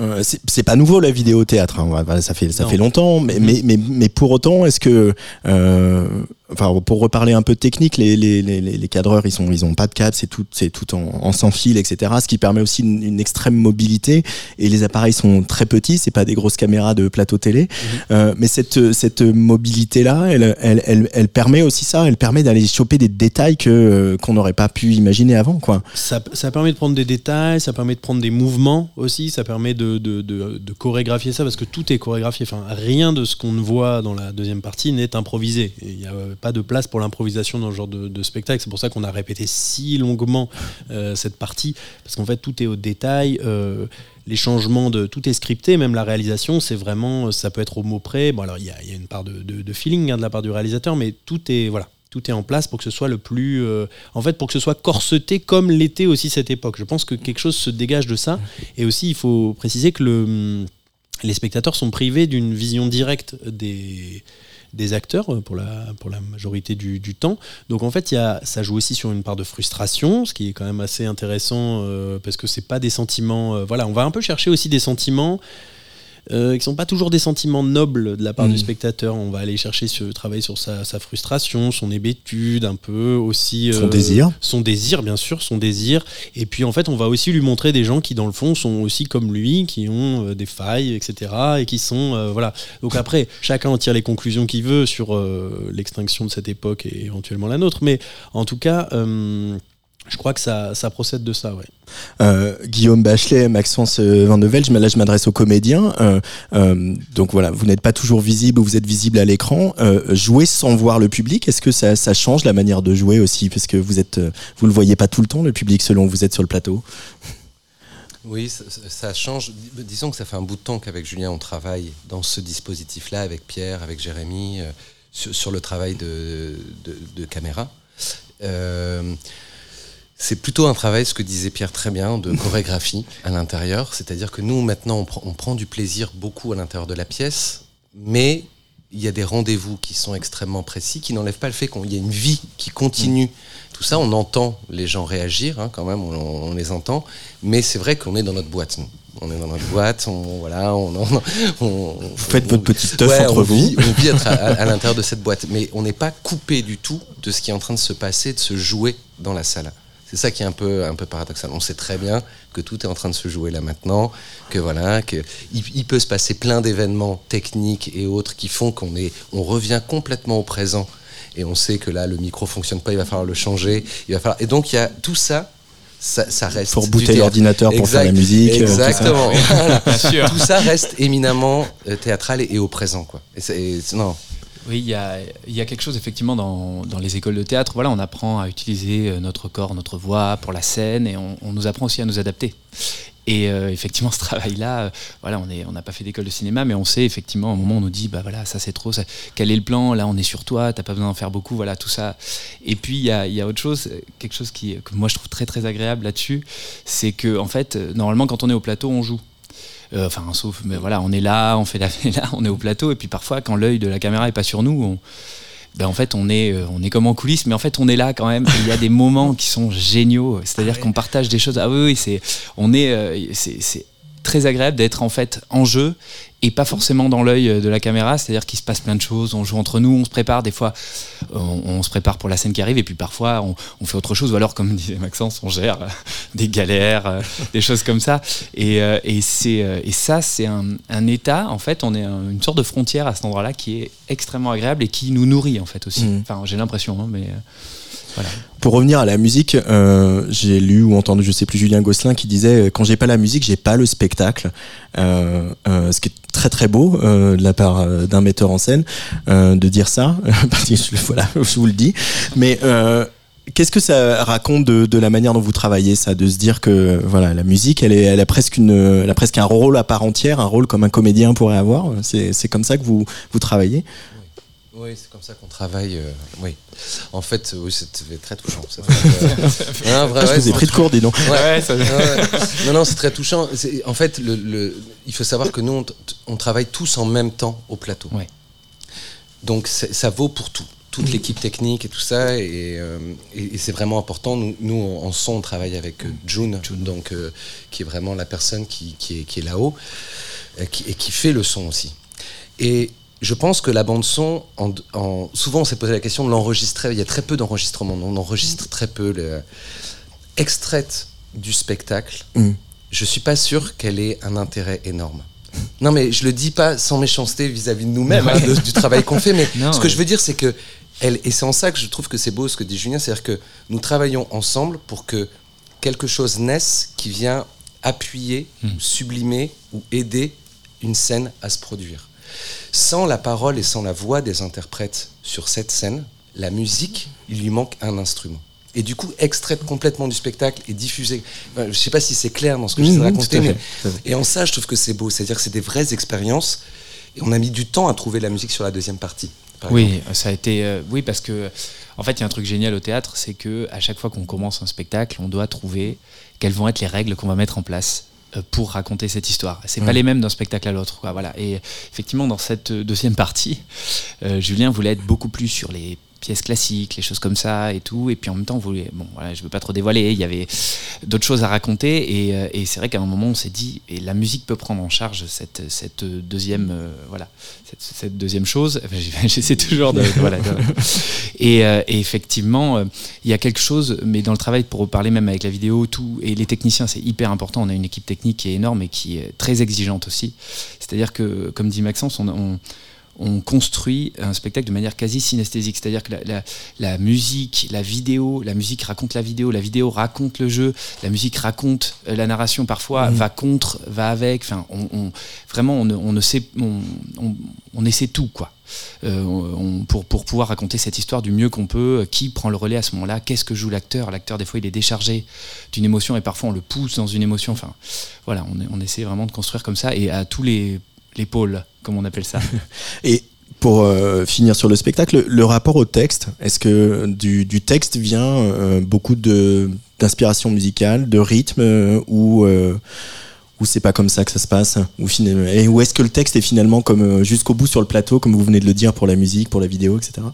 euh, c'est pas nouveau la vidéo théâtre, hein. ça fait ça fait longtemps, mais, mais, mais, mais pour autant, est-ce que euh, enfin pour reparler un peu de technique, les, les, les, les cadreurs ils sont ils ont pas de câble, c'est tout c'est tout en, en, sans fil, etc. Ce qui permet aussi une, une, extrême mobilité et les appareils sont très petits, c'est pas des grosses caméras de plateau télé, mhm. euh, mais cette cette mobilité là, elle, elle, elle, elle permet aussi ça, elle permet d'aller choper des détails que euh, qu'on n'aurait pas pu imaginer avant quoi. Ça, ça permet de prendre des détails, ça permet de prendre des mouvements aussi, ça permet de, de, de, de chorégraphier ça parce que tout est chorégraphié, enfin rien de ce qu'on voit dans la deuxième partie n'est improvisé. Il y a pas de place pour l'improvisation dans ce genre de, spectacle. C'est pour ça qu'on a répété si longuement euh, cette partie, parce qu'en fait tout est au détail. Euh, les changements de tout est scripté, même la réalisation, c'est vraiment, ça peut être au mot près. Bon, alors il y, a, une part de, de, de feeling hein, de la part du réalisateur, mais tout est voilà, tout est en place pour que ce soit le plus, euh, en fait, pour que ce soit corseté comme l'était aussi cette époque. Je pense que quelque chose se dégage de ça, et aussi il faut préciser que le les spectateurs sont privés d'une vision directe des, des acteurs euh, pour la, pour la majorité du, du temps. Donc en fait, y a, ça joue aussi sur une part de frustration, ce qui est quand même assez intéressant euh, parce que c'est pas des sentiments. euh, voilà, on va un peu chercher aussi des sentiments euh, qui sont pas toujours des sentiments nobles de la part Mm. du spectateur. On va aller chercher ce travailler sur sa, sa frustration, son hébétude, un peu aussi Son euh, désir. son désir, bien sûr, son désir. Et puis en fait, on va aussi lui montrer des gens qui, dans le fond, sont aussi comme lui, qui ont euh, des failles, etc. Et qui sont. euh, voilà. Donc après, chacun en tire les conclusions qu'il veut sur l'extinction de cette époque et éventuellement la nôtre. Mais en tout cas. Je crois que ça, ça procède de ça, ouais. Euh, Guillaume Bachelet, Maxence euh, Van de Velge, mais là je m'adresse aux comédiens. Euh, euh, donc voilà, vous n'êtes pas toujours visible ou vous êtes visible à l'écran. Euh, jouer sans voir le public, est-ce que ça, ça change la manière de jouer aussi? Parce que vous êtes, vous le voyez pas tout le temps, le public, selon où vous êtes sur le plateau. Oui, ça, change. Dis- Disons que ça fait un bout de temps qu'avec Julien, on travaille dans ce dispositif-là, avec Pierre, avec Jérémy, euh, sur, sur le travail de, de- de caméra. Euh, c'est plutôt un travail, ce que disait Pierre très bien, de chorégraphie (laughs) à l'intérieur. C'est-à-dire que nous, maintenant, on, prend- on prend du plaisir beaucoup à l'intérieur de la pièce, mais il y a des rendez-vous qui sont extrêmement précis, qui n'enlèvent pas le fait qu'il y a une vie qui continue. Tout ça, on entend les gens réagir, hein, quand même, on, on les entend, mais c'est vrai qu'on est dans notre boîte, nous. On est dans notre boîte, on, voilà, on, on, Vous faites votre petite teuf Ouais, entre on vous. vit- on vit à, tra- (laughs) à- à l'intérieur de cette boîte, mais on n'est pas coupé du tout de ce qui est en train de se passer, de se jouer dans la salle. C'est ça qui est un peu, un peu paradoxal. On sait très bien que tout est en train de se jouer là maintenant, que voilà, que il, il peut se passer plein d'événements techniques et autres qui font qu'on est, on revient complètement au présent et on sait que là le micro fonctionne pas, il va falloir le changer, il va falloir. Et donc il y a tout ça, ça, ça reste. Pour booter l'ordinateur pour faire la musique. euh, tout ça. Exactement. (laughs) Voilà. Tout ça reste éminemment euh, théâtral et, et au présent, quoi. Et et non. Oui, il y a, quelque chose effectivement dans, les écoles de théâtre. Voilà, on apprend à utiliser euh, notre corps, notre voix pour la scène et on, nous apprend aussi à nous adapter. Et euh, effectivement, (laughs) ce travail-là, euh, on n'a pas fait d'école de cinéma, mais on sait effectivement, à un moment, on nous dit, bah voilà, ça c'est trop, quel est le plan? Là, on est sur toi, t'as pas besoin d'en faire beaucoup, voilà, tout ça. Et puis, il y a, autre chose, quelque chose qui, que moi je trouve très très agréable là-dessus, c'est que, en fait, normalement, quand on est au plateau, on joue. Euh, Enfin, sauf, mais voilà, on est là, on fait la (laughs) là, on est au plateau, et puis parfois, quand l'œil de la caméra est pas sur nous, on, ben en fait, on est, euh, on est comme en coulisses, mais en fait, on est là quand même. et Il y a des (laughs) moments qui sont géniaux. C'est-à-dire qu'on partage des choses. Ah oui, oui, c'est, on est, euh, c'est très agréable d'être en fait en jeu et pas forcément dans l'œil euh, de la caméra. C'est-à-dire qu'il se passe plein de choses. On joue entre nous, on se prépare. Des fois, on, on se prépare pour la scène qui arrive, et puis parfois, on, on fait autre chose. Ou alors, comme (laughs) disait Maxence, on gère euh, des galères, euh, (laughs) des choses comme ça. Et, et, c'est, et ça, c'est un, un état, en fait, on est un- une sorte de frontière à cet endroit-là qui est extrêmement agréable et qui nous nourrit, en fait, aussi. Mhm. Enfin, j'ai l'impression, hein, mais voilà. Pour revenir à la musique, euh, j'ai lu ou entendu, je sais plus, Julien Gosselin qui disait quand j'ai pas la musique, j'ai pas le spectacle. Euh, euh, ce qui est très très beau euh, de la part euh, d'un metteur en scène euh, de dire ça, (laughs) voilà, (laughs) je vous le dis. Mais euh, Qu'est-ce que ça raconte de, de la manière dont vous travaillez, ça, de se dire que voilà, la musique, elle, est, elle a presque une, elle a presque un rôle à part entière, un rôle comme un comédien pourrait avoir? C'est, c'est comme ça que vous, vous travaillez? Oui, c'est comme ça qu'on travaille. euh, oui. En fait, oui, c'était très touchant. phrase, euh. (laughs) Non, vrai, Ah, je ouais, vous ai pris de court, dis donc. Ouais, ouais. Non, non, c'est très touchant. En fait, le, le- il faut savoir que nous, on, travaille tous en même temps au plateau. Ouais. Donc, ça vaut pour tout. Toute l'équipe technique et tout ça. Et, euh, et- et c'est vraiment important. Nous, nous, en son, on travaille avec euh, June, donc, euh, qui est vraiment la personne qui, qui est, qui est là-haut euh, qui- et qui fait le son aussi. Et je pense que la bande son, en, en- souvent on s'est posé la question de l'enregistrer. Il y a très peu d'enregistrements. On enregistre très peu. Le, extraite du spectacle, Mm. je suis pas sûr qu'elle ait un intérêt énorme. Non, mais je le dis pas sans méchanceté vis-à-vis de nous-mêmes, hein, du travail qu'on fait, mais (laughs) Non, ce que ouais. je veux dire, c'est que elle, et c'est en ça que je trouve que c'est beau ce que dit Julien, c'est-à-dire que nous travaillons ensemble pour que quelque chose naisse qui vient appuyer, Mm. ou sublimer ou aider une scène à se produire. Sans la parole et sans la voix des interprètes sur cette scène, la musique, il lui manque un instrument. Et du coup, extraite complètement du spectacle et diffusée. Enfin, je ne sais pas si c'est clair dans ce que je vais tout raconter, mais et en ça, je trouve que c'est beau. C'est-à-dire que c'est des vraies expériences. Et on a mis du temps à trouver la musique sur la deuxième partie. Oui, ça a été. euh, oui, parce que en fait, il y a un truc génial au théâtre, c'est que à chaque fois qu'on commence un spectacle, on doit trouver quelles vont être les règles qu'on va mettre en place pour raconter cette histoire. C'est Ouais. pas les mêmes d'un spectacle à l'autre. Voilà. Et effectivement, dans cette euh, deuxième partie, euh, Julien voulait être beaucoup plus sur les pièces classiques, les choses comme ça et tout. Et puis en même temps, bon, voilà, je veux pas trop dévoiler. Il y avait d'autres choses à raconter. Et, euh, et c'est vrai qu'à un moment, on s'est dit, et la musique peut prendre en charge cette, deuxième, euh, voilà, cette, deuxième chose. Enfin, (laughs) J'essaie toujours de, euh, et effectivement, il y a quelque chose, mais dans le travail, pour parler même avec la vidéo, tout, et les techniciens, c'est hyper important. On a une équipe technique qui est énorme et qui est très exigeante aussi. C'est-à-dire que, comme dit Maxence, on, on construit un spectacle de manière quasi synesthésique. C'est-à-dire que la, la- la musique, la vidéo, la musique raconte la vidéo, la vidéo raconte le jeu, la musique raconte euh, la narration parfois, Mhm. va contre, va avec. Enfin, on, on- vraiment, on, ne- on ne sait, on, essaie tout, quoi. Euh, on- pour, pour pouvoir raconter cette histoire du mieux qu'on peut, euh, qui prend le relais à ce moment-là, qu'est-ce que joue l'acteur? L'acteur, des fois, il est déchargé d'une émotion et parfois on le pousse dans une émotion. Enfin, voilà, on, on essaie vraiment de construire comme ça et à tous les, les pôles, comme on appelle ça. (laughs) Et pour euh, finir sur le spectacle, le rapport au texte, est-ce que du, texte vient euh, beaucoup d'inspiration musicale, de rythme, euh, ou ou c'est pas comme ça que ça se passe ou où est-ce que le texte est finalement comme jusqu'au bout sur le plateau, comme vous venez de le dire pour la musique, pour la vidéo, etc.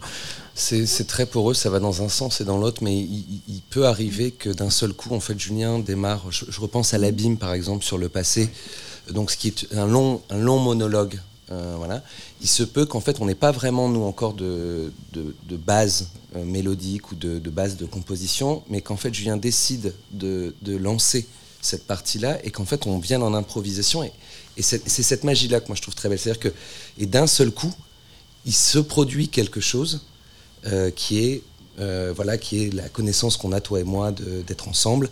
C'est très poreux, ça va dans un sens et dans l'autre, mais il, peut arriver que d'un seul coup, en fait, Julien démarre. Je, repense à l'abîme, par exemple, sur le passé, donc ce qui est un long, un long monologue. euh, voilà. Il se peut qu'en fait, on n'ait pas vraiment, nous, encore de, base euh, mélodique ou de, base de composition, mais qu'en fait, Julien décide de, lancer cette partie-là et qu'en fait, on vienne en improvisation. Et, et c'est cette magie-là que moi, je trouve très belle. C'est-à-dire que, et d'un seul coup, il se produit quelque chose euh, qui est euh, voilà qui est la connaissance qu'on a toi et moi d'être ensemble,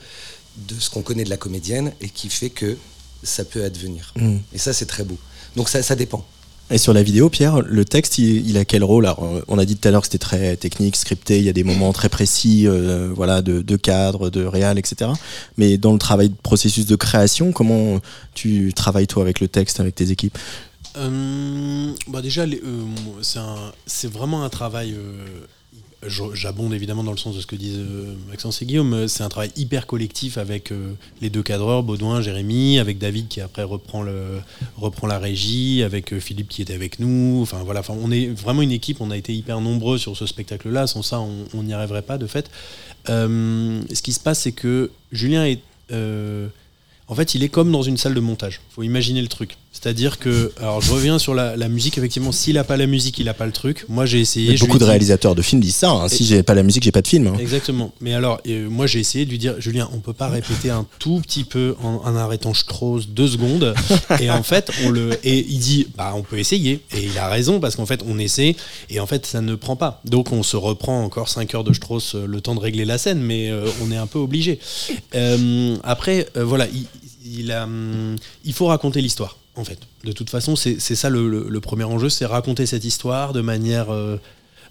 de ce qu'on connaît de la comédienne et qui fait que ça peut advenir. Mm. Et ça c'est très beau. Donc ça, ça dépend. Et sur la vidéo, Pierre, le texte, il, il a quel rôle? Alors, On a dit tout à l'heure que c'était très technique, scripté, il y a des moments très précis, euh, voilà, de, de cadre, de réal, etc. Mais dans le travail, processus de création, comment tu travailles toi avec le texte, avec tes équipes? Euh, bah déjà, euh, c'est vraiment un travail. euh, J'abonde évidemment dans le sens de ce que disent euh, Maxence et Guillaume. C'est un travail hyper collectif avec les deux cadreurs, Baudouin, Jérémy, avec David qui après reprend, le, reprend la régie, avec Philippe qui était avec nous. Enfin voilà, on est vraiment une équipe. On a été hyper nombreux sur ce spectacle-là. Sans ça, on n'y arriverait pas de fait. Ce qui se passe, c'est que Julien est. en fait, il est comme dans une salle de montage. faut imaginer le truc. C'est-à-dire que, alors je reviens sur la, la musique, effectivement, s'il n'a pas la musique, il n'a pas le truc. Moi, j'ai essayé. je Beaucoup de dit- réalisateurs de films disent ça. hein. Si j'ai pas la musique, j'ai pas de film. hein. Exactement. Mais alors, euh, moi, j'ai essayé de lui dire, Julien, on peut pas répéter un tout petit peu en, en arrêtant Strauss deux secondes. (laughs) Et en fait, on le, et il dit, bah, on peut essayer. Et il a raison parce qu'en fait, on essaie et en fait, ça ne prend pas. Donc, on se reprend encore 5 heures de Strauss, euh, le temps de régler la scène, mais euh, on est un peu obligé. Euh, après, voilà, il, il a, hum, il faut raconter l'histoire. En fait, de toute façon, c'est ça le, le- le premier enjeu, c'est raconter cette histoire de manière euh,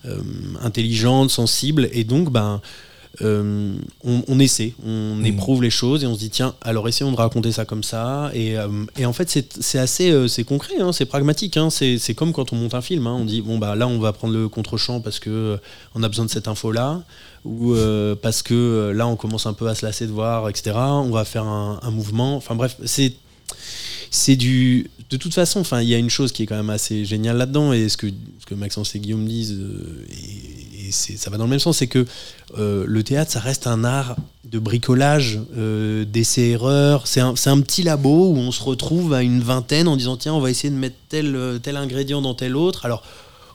euh, intelligente, sensible, et donc, ben, euh, on, on essaie, on Mhm. éprouve les choses et on se dit tiens, alors essayons de raconter ça comme ça. Et, euh, et en fait, c'est assez, euh, c'est concret, hein, c'est pragmatique. hein, c'est comme quand on monte un film. hein, on dit bon bah là, on va prendre le contre-champ parce que euh, on a besoin de cette info là, ou euh, parce que euh, là, on commence un peu à se lasser de voir, etc. On va faire un, mouvement. Enfin bref, c'est c'est du de toute façon enfin il y a une chose qui est quand même assez géniale là-dedans et ce que ce que Maxence et Guillaume disent euh, et, et ça va dans le même sens c'est que le théâtre ça reste un art de bricolage d'essais erreurs c'est un, un petit labo où on se retrouve à une vingtaine en disant tiens on va essayer de mettre tel tel ingrédient dans tel autre alors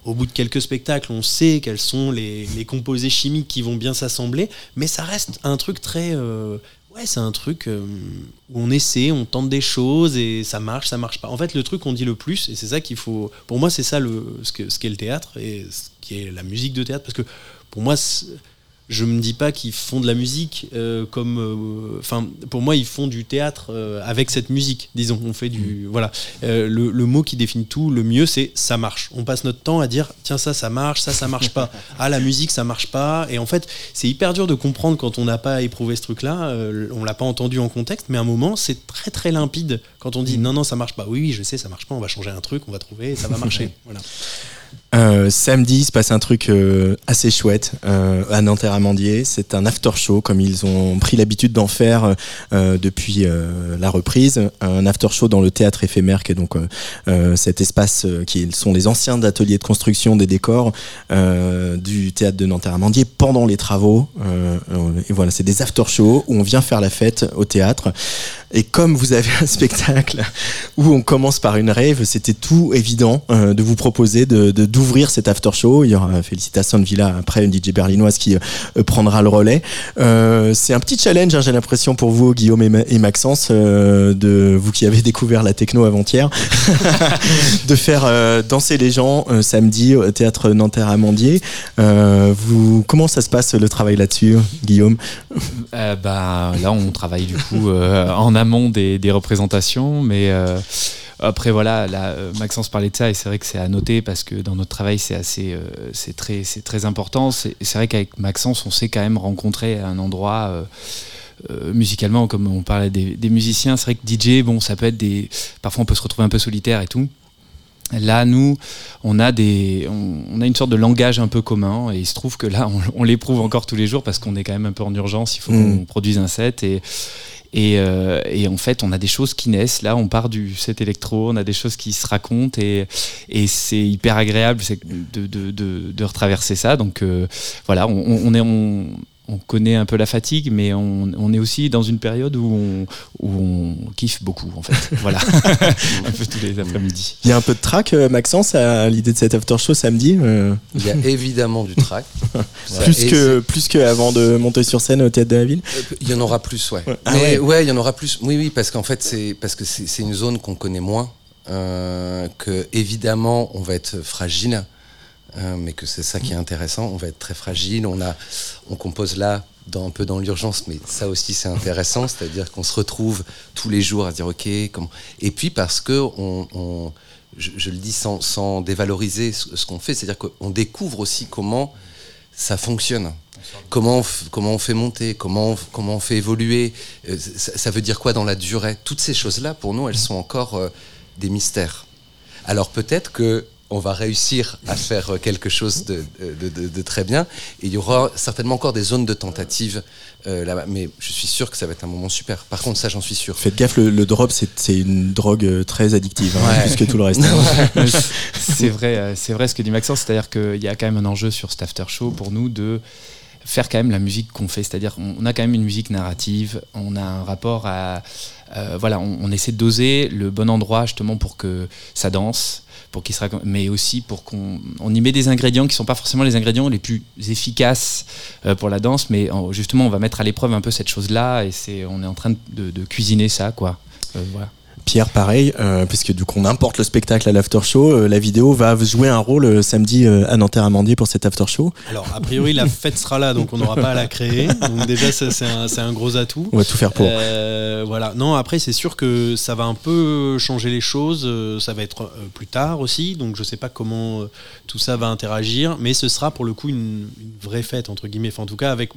au bout de quelques spectacles, on sait quels sont les, composés chimiques qui vont bien s'assembler, mais ça reste un truc très, euh, ouais, c'est un truc euh, où on essaie, on tente des choses et ça marche, ça marche pas. En fait, le truc qu'on dit le plus, et c'est ça qu'il faut. Pour moi, c'est ça ce qu'est le théâtre et ce qui est la musique de théâtre, parce que pour moi, je me dis pas qu'ils font de la musique euh, comme. euh, Enfin, pour moi, ils font du théâtre euh, avec cette musique. Disons, on fait du. Voilà. Euh, le, le mot qui définit tout, le mieux, c'est ça marche. On passe notre temps à dire tiens, ça, ça marche, ça, ça marche pas. (laughs) Ah, la musique, ça marche pas. Et en fait, c'est hyper dur de comprendre quand on n'a pas éprouvé ce truc-là. euh, on l'a pas entendu en contexte, mais à un moment, c'est très très limpide quand on dit non, non, ça marche pas. Oui, oui, je sais, ça marche pas. On va changer un truc, on va trouver, ça va marcher. (laughs) voilà. Euh, samedi, se passe un truc euh, assez chouette euh, à Nanterre-Amandier. C'est un after show, comme ils ont pris l'habitude d'en faire euh, depuis euh, la reprise. Un after show dans le théâtre éphémère, qui est donc cet espace qui sont les anciens ateliers de construction des décors du théâtre de Nanterre-Amandier pendant les travaux. Et voilà, c'est des after shows où on vient faire la fête au théâtre. Et comme vous avez un spectacle où on commence par une rave, c'était tout évident euh, de vous proposer de d'ouvrir cet after show. Il y aura Felicita Villa après une DJ berlinoise qui euh, prendra le relais. Euh, c'est un petit challenge, hein, j'ai l'impression pour vous, Guillaume et, Ma- et Maxence, euh, de vous qui avez découvert la techno avant-hier, (laughs) de faire euh, danser les gens euh, samedi au théâtre Nanterre Amandier. Euh, vous, comment ça se passe le travail là-dessus, Guillaume? Euh, bah, là, on travaille du coup euh, en amont des, des représentations, mais euh, après voilà, là, euh, Maxence parlait de ça et c'est vrai que c'est à noter parce que dans notre travail c'est assez, euh, c'est très, c'est très important. C'est c'est vrai qu'avec Maxence, on s'est quand même rencontré à un endroit. euh, euh, musicalement, comme on parlait des, des musiciens, c'est vrai que DJ, bon, ça peut être des. Parfois, on peut se retrouver un peu solitaire et tout. Là, nous, on a des, on, on a une sorte de langage un peu commun, et il se trouve que là, on, on l'éprouve encore tous les jours parce qu'on est quand même un peu en urgence. Il faut Mm. qu'on produise un set et et, euh, et en fait, on a des choses qui naissent. Là, on part du set électro, on a des choses qui se racontent et, et c'est hyper agréable de, de, de, de retraverser ça. Donc euh, voilà, on, on est, on, on connaît un peu la fatigue, mais on, on est aussi dans une période où on, où on kiffe beaucoup, en fait. (laughs) Voilà, un peu tous les après-midi. Il y a un peu de track, euh, Maxence, à l'idée de cet after show samedi euh, Il y a évidemment du track. (laughs) Ouais, plus, que, plus que avant de monter sur scène au théâtre de la ville Euh, Il y en aura plus, ouais. Ah Mais ouais. ouais, il y en aura plus. Oui, oui, parce qu'en fait, c'est parce que c'est c'est une zone qu'on connaît moins. euh, que évidemment, on va être fragile, euh, mais que c'est ça qui est intéressant. On va être très fragile. On a, on compose là. Un peu dans l'urgence, mais ça aussi c'est intéressant, (laughs) c'est-à-dire qu'on se retrouve tous les jours à dire ok. Et puis parce que on, je, le dis sans, sans dévaloriser ce, qu'on fait, c'est-à-dire qu'on découvre aussi comment ça fonctionne. Comment on, comment on fait monter, comment on, comment on fait évoluer, euh, ça, ça veut dire quoi dans la durée? Toutes ces choses-là, pour nous, elles sont encore euh, des mystères. Alors peut-être que on va réussir à faire quelque chose de, de- de- de très bien, et il y aura certainement encore des zones de tentative euh, là-bas, mais je suis sûr que ça va être un moment super. Par contre, ça, j'en suis sûr. Faites gaffe, le, le drop, c'est une drogue euh, très addictive, hein, Ouais. plus que tout le reste. (laughs) hein. c'est vrai, euh, c'est vrai ce que dit Maxence, c'est-à-dire qu'il y a quand même un enjeu sur cet after show pour nous de faire quand même la musique qu'on fait, c'est-à-dire on, on a quand même une musique narrative, on a un rapport à, euh, voilà, on, on essaie de doser le bon endroit justement pour que ça danse, mais aussi pour qu'on on y met des ingrédients qui sont pas forcément les ingrédients les plus efficaces euh, pour la danse, mais en- justement on va mettre à l'épreuve un peu cette chose-là et c'est, on est en train de, cuisiner ça, quoi. Euh. Pierre, pareil, euh, puisque du coup on importe le spectacle à l'after show, euh, la vidéo va jouer un rôle euh, samedi à Nanterre-Amandier pour cet after show. Alors, a priori, la fête sera là, donc on n'aura pas à la créer. Donc, déjà, c'est un, gros atout. On va tout faire pour. Voilà. Non, après, c'est sûr que ça va un peu changer les choses. Ça va être plus tard aussi. Donc, je sais pas comment tout ça va interagir. Mais ce sera pour le coup une, une vraie fête, entre guillemets. Enfin, en tout cas, avec,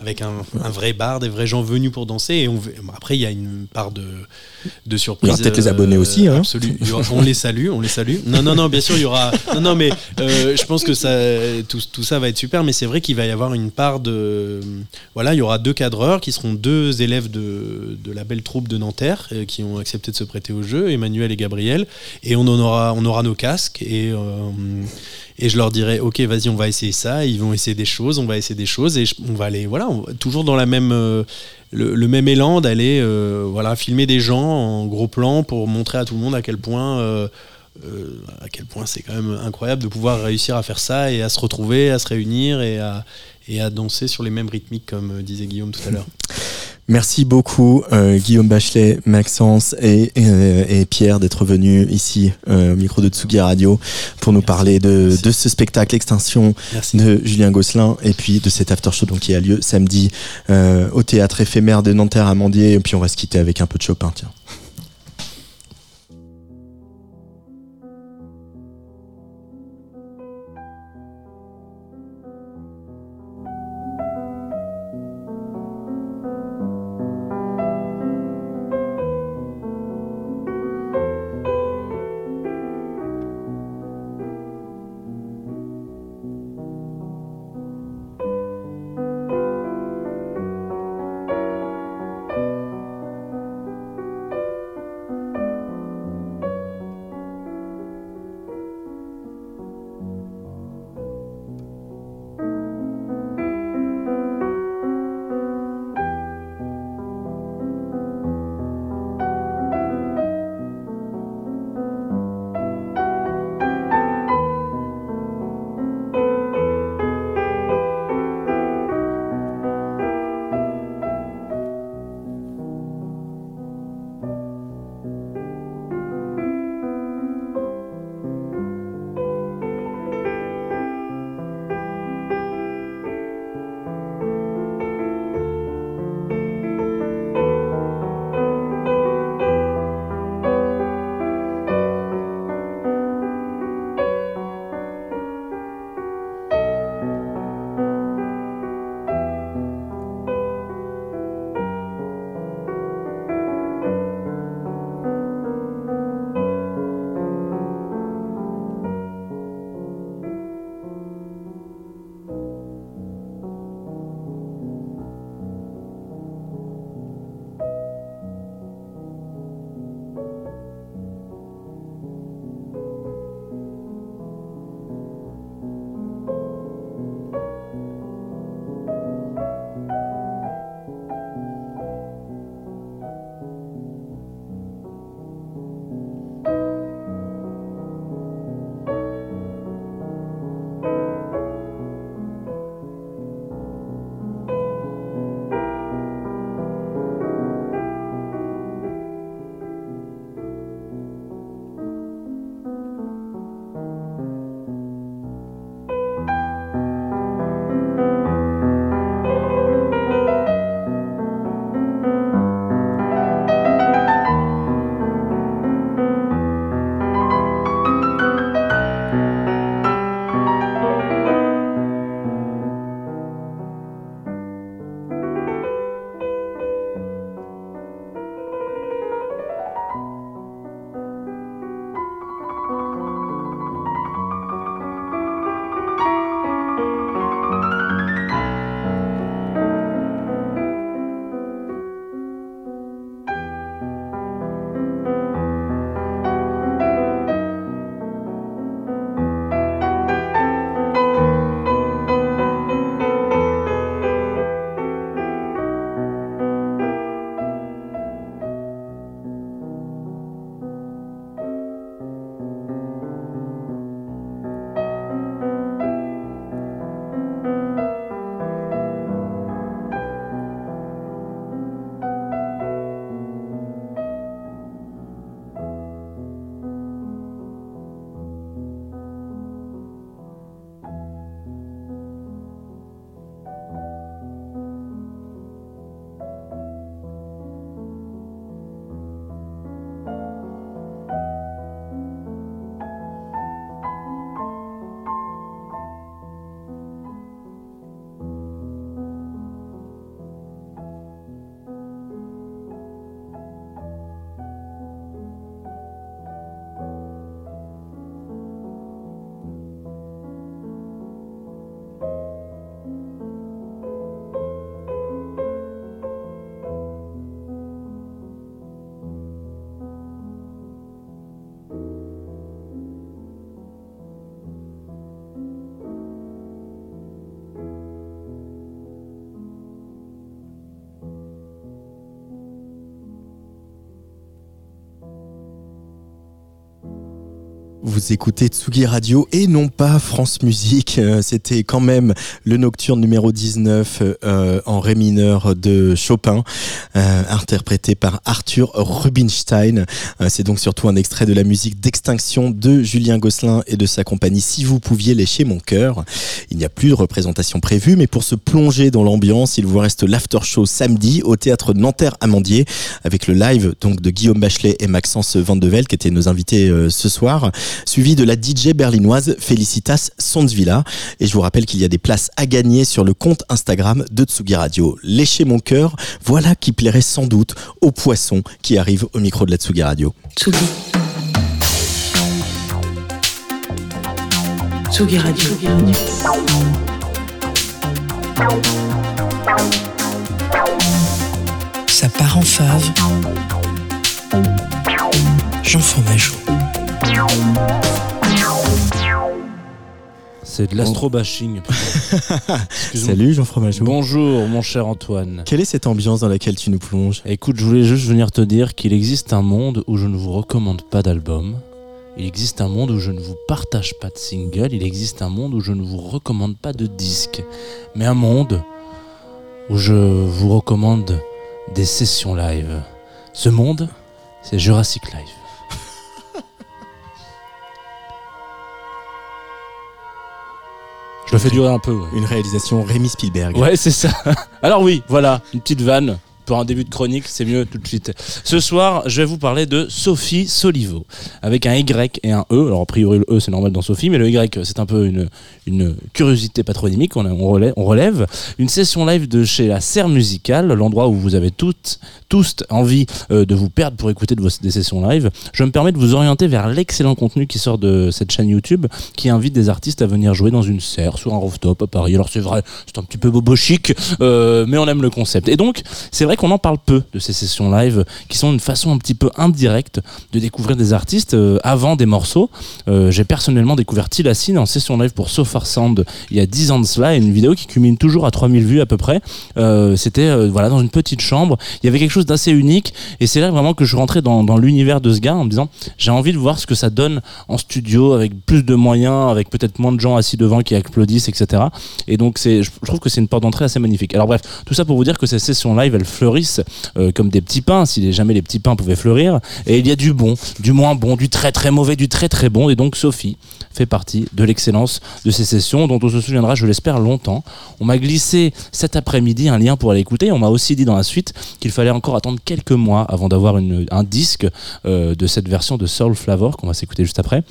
avec un, un vrai bar, des vrais gens venus pour danser. Et on, après, il y a une part de, de surprise. Il y aura peut-être les abonnés aussi, hein. On les salue, on les salue. Non, non, non, bien sûr, il y aura. Non, non, mais euh, je pense que ça, tout, tout ça va être super. Mais c'est vrai qu'il va y avoir une part de. Voilà, il y aura deux cadreurs qui seront deux élèves de, de la belle troupe de Nanterre euh, qui ont accepté de se prêter au jeu, Emmanuel et Gabriel. Et on en aura, on aura nos casques et. euh, et je leur dirai, ok, vas-y, on va essayer ça. Ils vont essayer des choses, on va essayer des choses, et je- on va aller, voilà, toujours dans la même, euh, le, même élan d'aller, euh, voilà, filmer des gens en gros plan pour montrer à tout le monde à quel point, euh, à quel point c'est quand même incroyable de pouvoir réussir à faire ça et à se retrouver, à se réunir et à, et à danser sur les mêmes rythmiques, comme disait Guillaume tout à l'heure. (laughs) Merci beaucoup euh, Guillaume Bachelet, Maxence et, et, et Pierre d'être venus ici euh, au micro de Tsugi Radio pour nous parler de, ce spectacle Extinction Merci. de Julien Gosselin et puis de cet after show donc, qui a lieu samedi euh, au théâtre éphémère de Nanterre à Mandier et puis on va se quitter avec un peu de Chopin tiens. Vous écoutez Tsugi Radio et non pas France Musique. Euh, c'était quand même le nocturne numéro 19 euh, en ré mineur de Chopin, euh, interprété par Arthur Rubinstein. C'est donc surtout un extrait de la musique de Julien Gosselin et de sa compagnie Si vous pouviez lécher mon cœur. Il n'y a plus de représentation prévue, mais pour se plonger dans l'ambiance, il vous reste l'after show samedi au théâtre Nanterre-Amandier avec le live donc de Guillaume Bachelet et Maxence Vandevel qui étaient nos invités ce soir suivi de la DJ berlinoise Felicitas Sondsvilla. Et je vous rappelle qu'il y a des places à gagner sur le compte Instagram de Tsugi Radio. Lécher mon cœur, voilà qui plairait sans doute aux poissons qui arrivent au micro de la Tsugi Radio. Tsugi. Tsugi Radio. Ça part en fave. Jean Fromageau. C'est de l'astrobashing. (laughs) Salut Jean Fromageau. Bonjour mon cher Antoine. Quelle est cette ambiance dans laquelle tu nous plonges? Écoute, je voulais juste venir te dire qu'il existe un monde où je ne vous recommande pas d'album. Il existe un monde où je ne vous partage pas de single. Il existe un monde où je ne vous recommande pas de disque. Mais un monde où je vous recommande des sessions live. Ce monde, c'est Jurassic Live. Je le fais durer un peu. Une réalisation Rémi Spielberg. Ouais, c'est ça. (laughs) Alors oui, voilà, une petite vanne pour un début de chronique, c'est mieux tout de suite. Ce soir, je vais vous parler de Sophie Solivo, avec un Y et un E. Alors, a priori, le E, c'est normal dans Sophie, mais le Y, c'est un peu une, curiosité patronymique. On, relève, une session live de chez la Serre Musicale, l'endroit où vous avez toutes, tous envie euh, de vous perdre pour écouter des sessions live. Je me permets de vous orienter vers l'excellent contenu qui sort de cette chaîne YouTube, qui invite des artistes à venir jouer dans une serre, sur un rooftop à Paris. Alors, c'est vrai, c'est un petit peu bobo chic, euh, mais on aime le concept. Et donc, c'est vrai qu'on en parle peu de ces sessions live qui sont une façon un petit peu indirecte de découvrir des artistes euh, avant des morceaux. Euh, j'ai personnellement découvert Tilassine en session live pour So Far Sound il y a 10 ans de cela, et une vidéo qui culmine toujours à 3000 vues à peu près. Euh, C'était voilà dans une petite chambre. Il y avait quelque chose d'assez unique, et c'est là vraiment que je rentrais dans, dans l'univers de ce gars en me disant j'ai envie de voir ce que ça donne en studio avec plus de moyens, avec peut-être moins de gens assis devant qui applaudissent, etc. Et donc c'est, je trouve que c'est une porte d'entrée assez magnifique. Alors bref, tout ça pour vous dire que ces sessions live elles fleurissent euh, comme des petits pains, si jamais les petits pains pouvaient fleurir. Et il y a du bon, du moins bon, du très très mauvais, du très très bon. Et donc Sophie fait partie de l'excellence de ces sessions dont on se souviendra, je l'espère, longtemps. On m'a glissé cet après-midi un lien pour aller écouter. On m'a aussi dit dans la suite qu'il fallait encore attendre quelques mois avant d'avoir un disque euh, de cette version de Soul Flavor qu'on va s'écouter juste après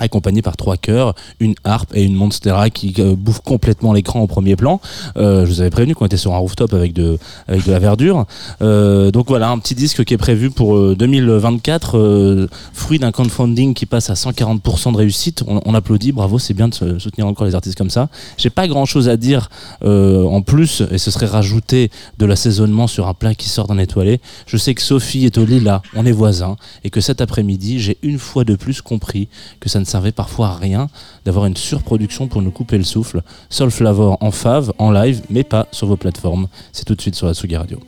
accompagné par trois chœurs, une harpe et une monstera qui euh, bouffent complètement l'écran au premier plan. Euh, je vous avais prévenu qu'on était sur un rooftop avec de, la verdure. Euh, donc voilà, un petit disque qui est prévu pour 2024, euh, fruit d'un crowdfunding qui passe à 140% de réussite. On, on applaudit, bravo, c'est bien de soutenir encore les artistes comme ça. J'ai pas grand chose à dire en plus, et ce serait rajouter de l'assaisonnement sur un plat qui sort d'un étoilé. Je sais que Sophie est au lit là, on est voisins, et que cet après-midi, j'ai une fois de plus compris que ça ne servait parfois à rien d'avoir une surproduction pour nous couper le souffle. Sol Flavor en fave, en live, mais pas sur vos plateformes. C'est tout de suite sur la Sugi Radio.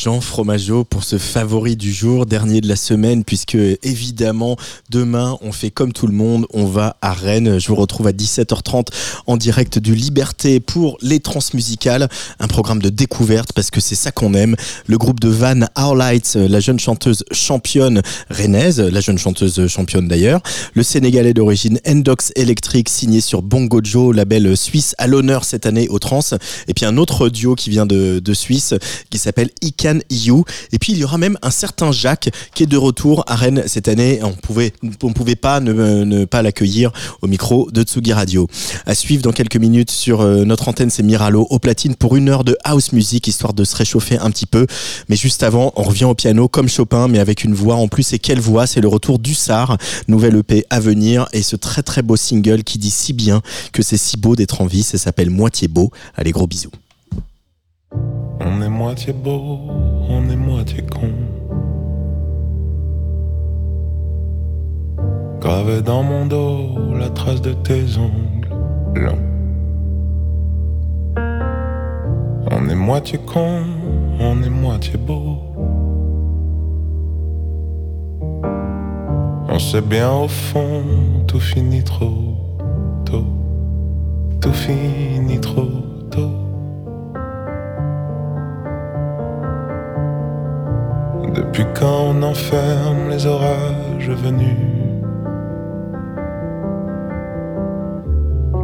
Jean Fromageau pour ce favori du jour, dernier de la semaine, puisque évidemment demain on fait comme tout le monde, on va à Rennes. Je vous retrouve à 17h30 en direct du Liberté pour les transmusicales, un programme de découverte parce que c'est ça qu'on aime. Le groupe de Van Lights, la jeune chanteuse championne rennaise, la jeune chanteuse championne d'ailleurs, le Sénégalais d'origine Endox Electric signé sur Bongo Joe, label suisse à l'honneur cette année au trans, et puis un autre duo qui vient de, de Suisse qui s'appelle Ican You. Et puis il y aura même un certain Jacques qui est de retour à Rennes cette année. On pouvait, on pouvait pas ne, pas l'accueillir au micro de Tsugi Radio. À suivre dans quelques minutes sur euh, notre antenne, c'est Miralo au platine pour une heure de house music histoire de se réchauffer un petit peu. Mais juste avant, on revient au piano comme Chopin, mais avec une voix en plus. Et quelle voix C'est le retour du Sar, nouvelle EP à venir et ce très très beau single qui dit si bien que c'est si beau d'être en vie. Ça s'appelle Moitié beau. Allez, gros bisous. On est moitié beau, on est moitié con. Gravé dans mon dos la trace de tes ongles longs. On est moitié con, on est moitié beau. On sait bien au fond, tout finit trop tout finit trop Depuis quand on enferme les orages venus?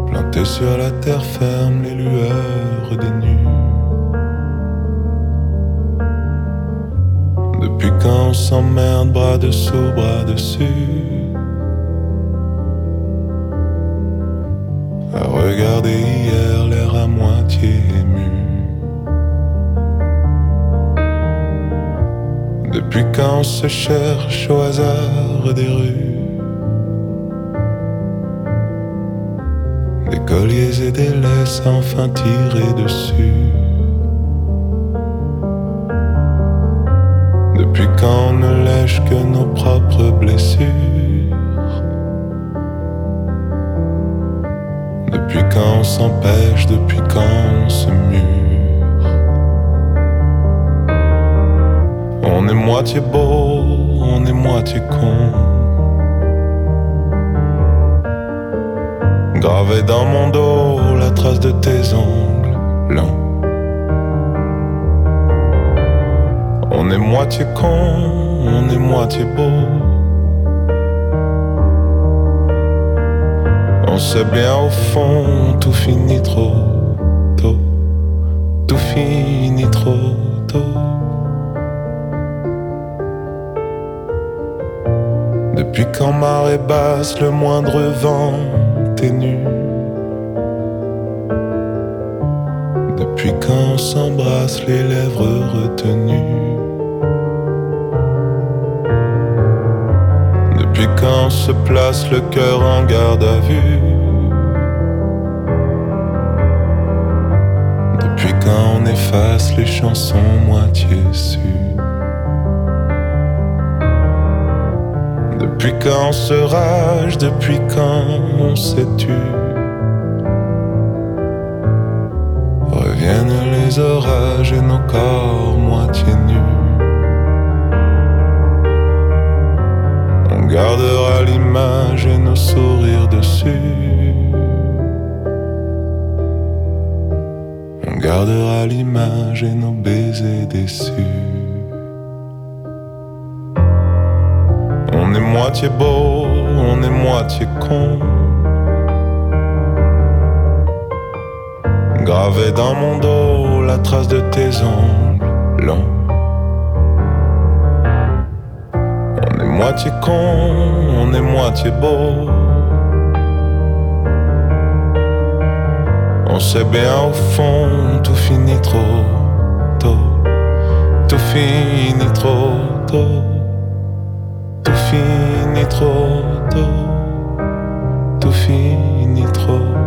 Plantés sur la terre ferme les lueurs des nues Depuis quand on s'emmerde bras dessous, bras dessus? À regarder hier l'air à moitié ému Depuis quand on se cherche au hasard des rues? Des colliers et des laisses enfin tirés dessus. Depuis quand on ne lèche que nos propres blessures? Depuis quand on s'empêche, depuis quand on se mure On est moitié beau, on est moitié con Gravé dans mon dos la trace de tes ongles longs On est moitié con, on est moitié beau. On sait bien au fond, tout finit trop tôt. Tout finit trop tôt. Depuis quand marée basse, le moindre vent ténu. Depuis quand on s'embrasse les lèvres retenues? Depuis quand se place le cœur en garde à vue? Depuis quand on efface les chansons moitié sues? Depuis quand se rage, depuis quand on s'est tu Reviennent les orages et nos corps moitié nus On gardera l'image et nos sourires dessus. On gardera l'image et nos baisers déçus. On est moitié con. Gravé dans mon dos la trace de tes ongles longs. On est moitié con, on est moitié beau. On sait bien au fond, tout finit trop tôt. Tout finit trop tôt. Tout finit trop tôt. Tout finit trop.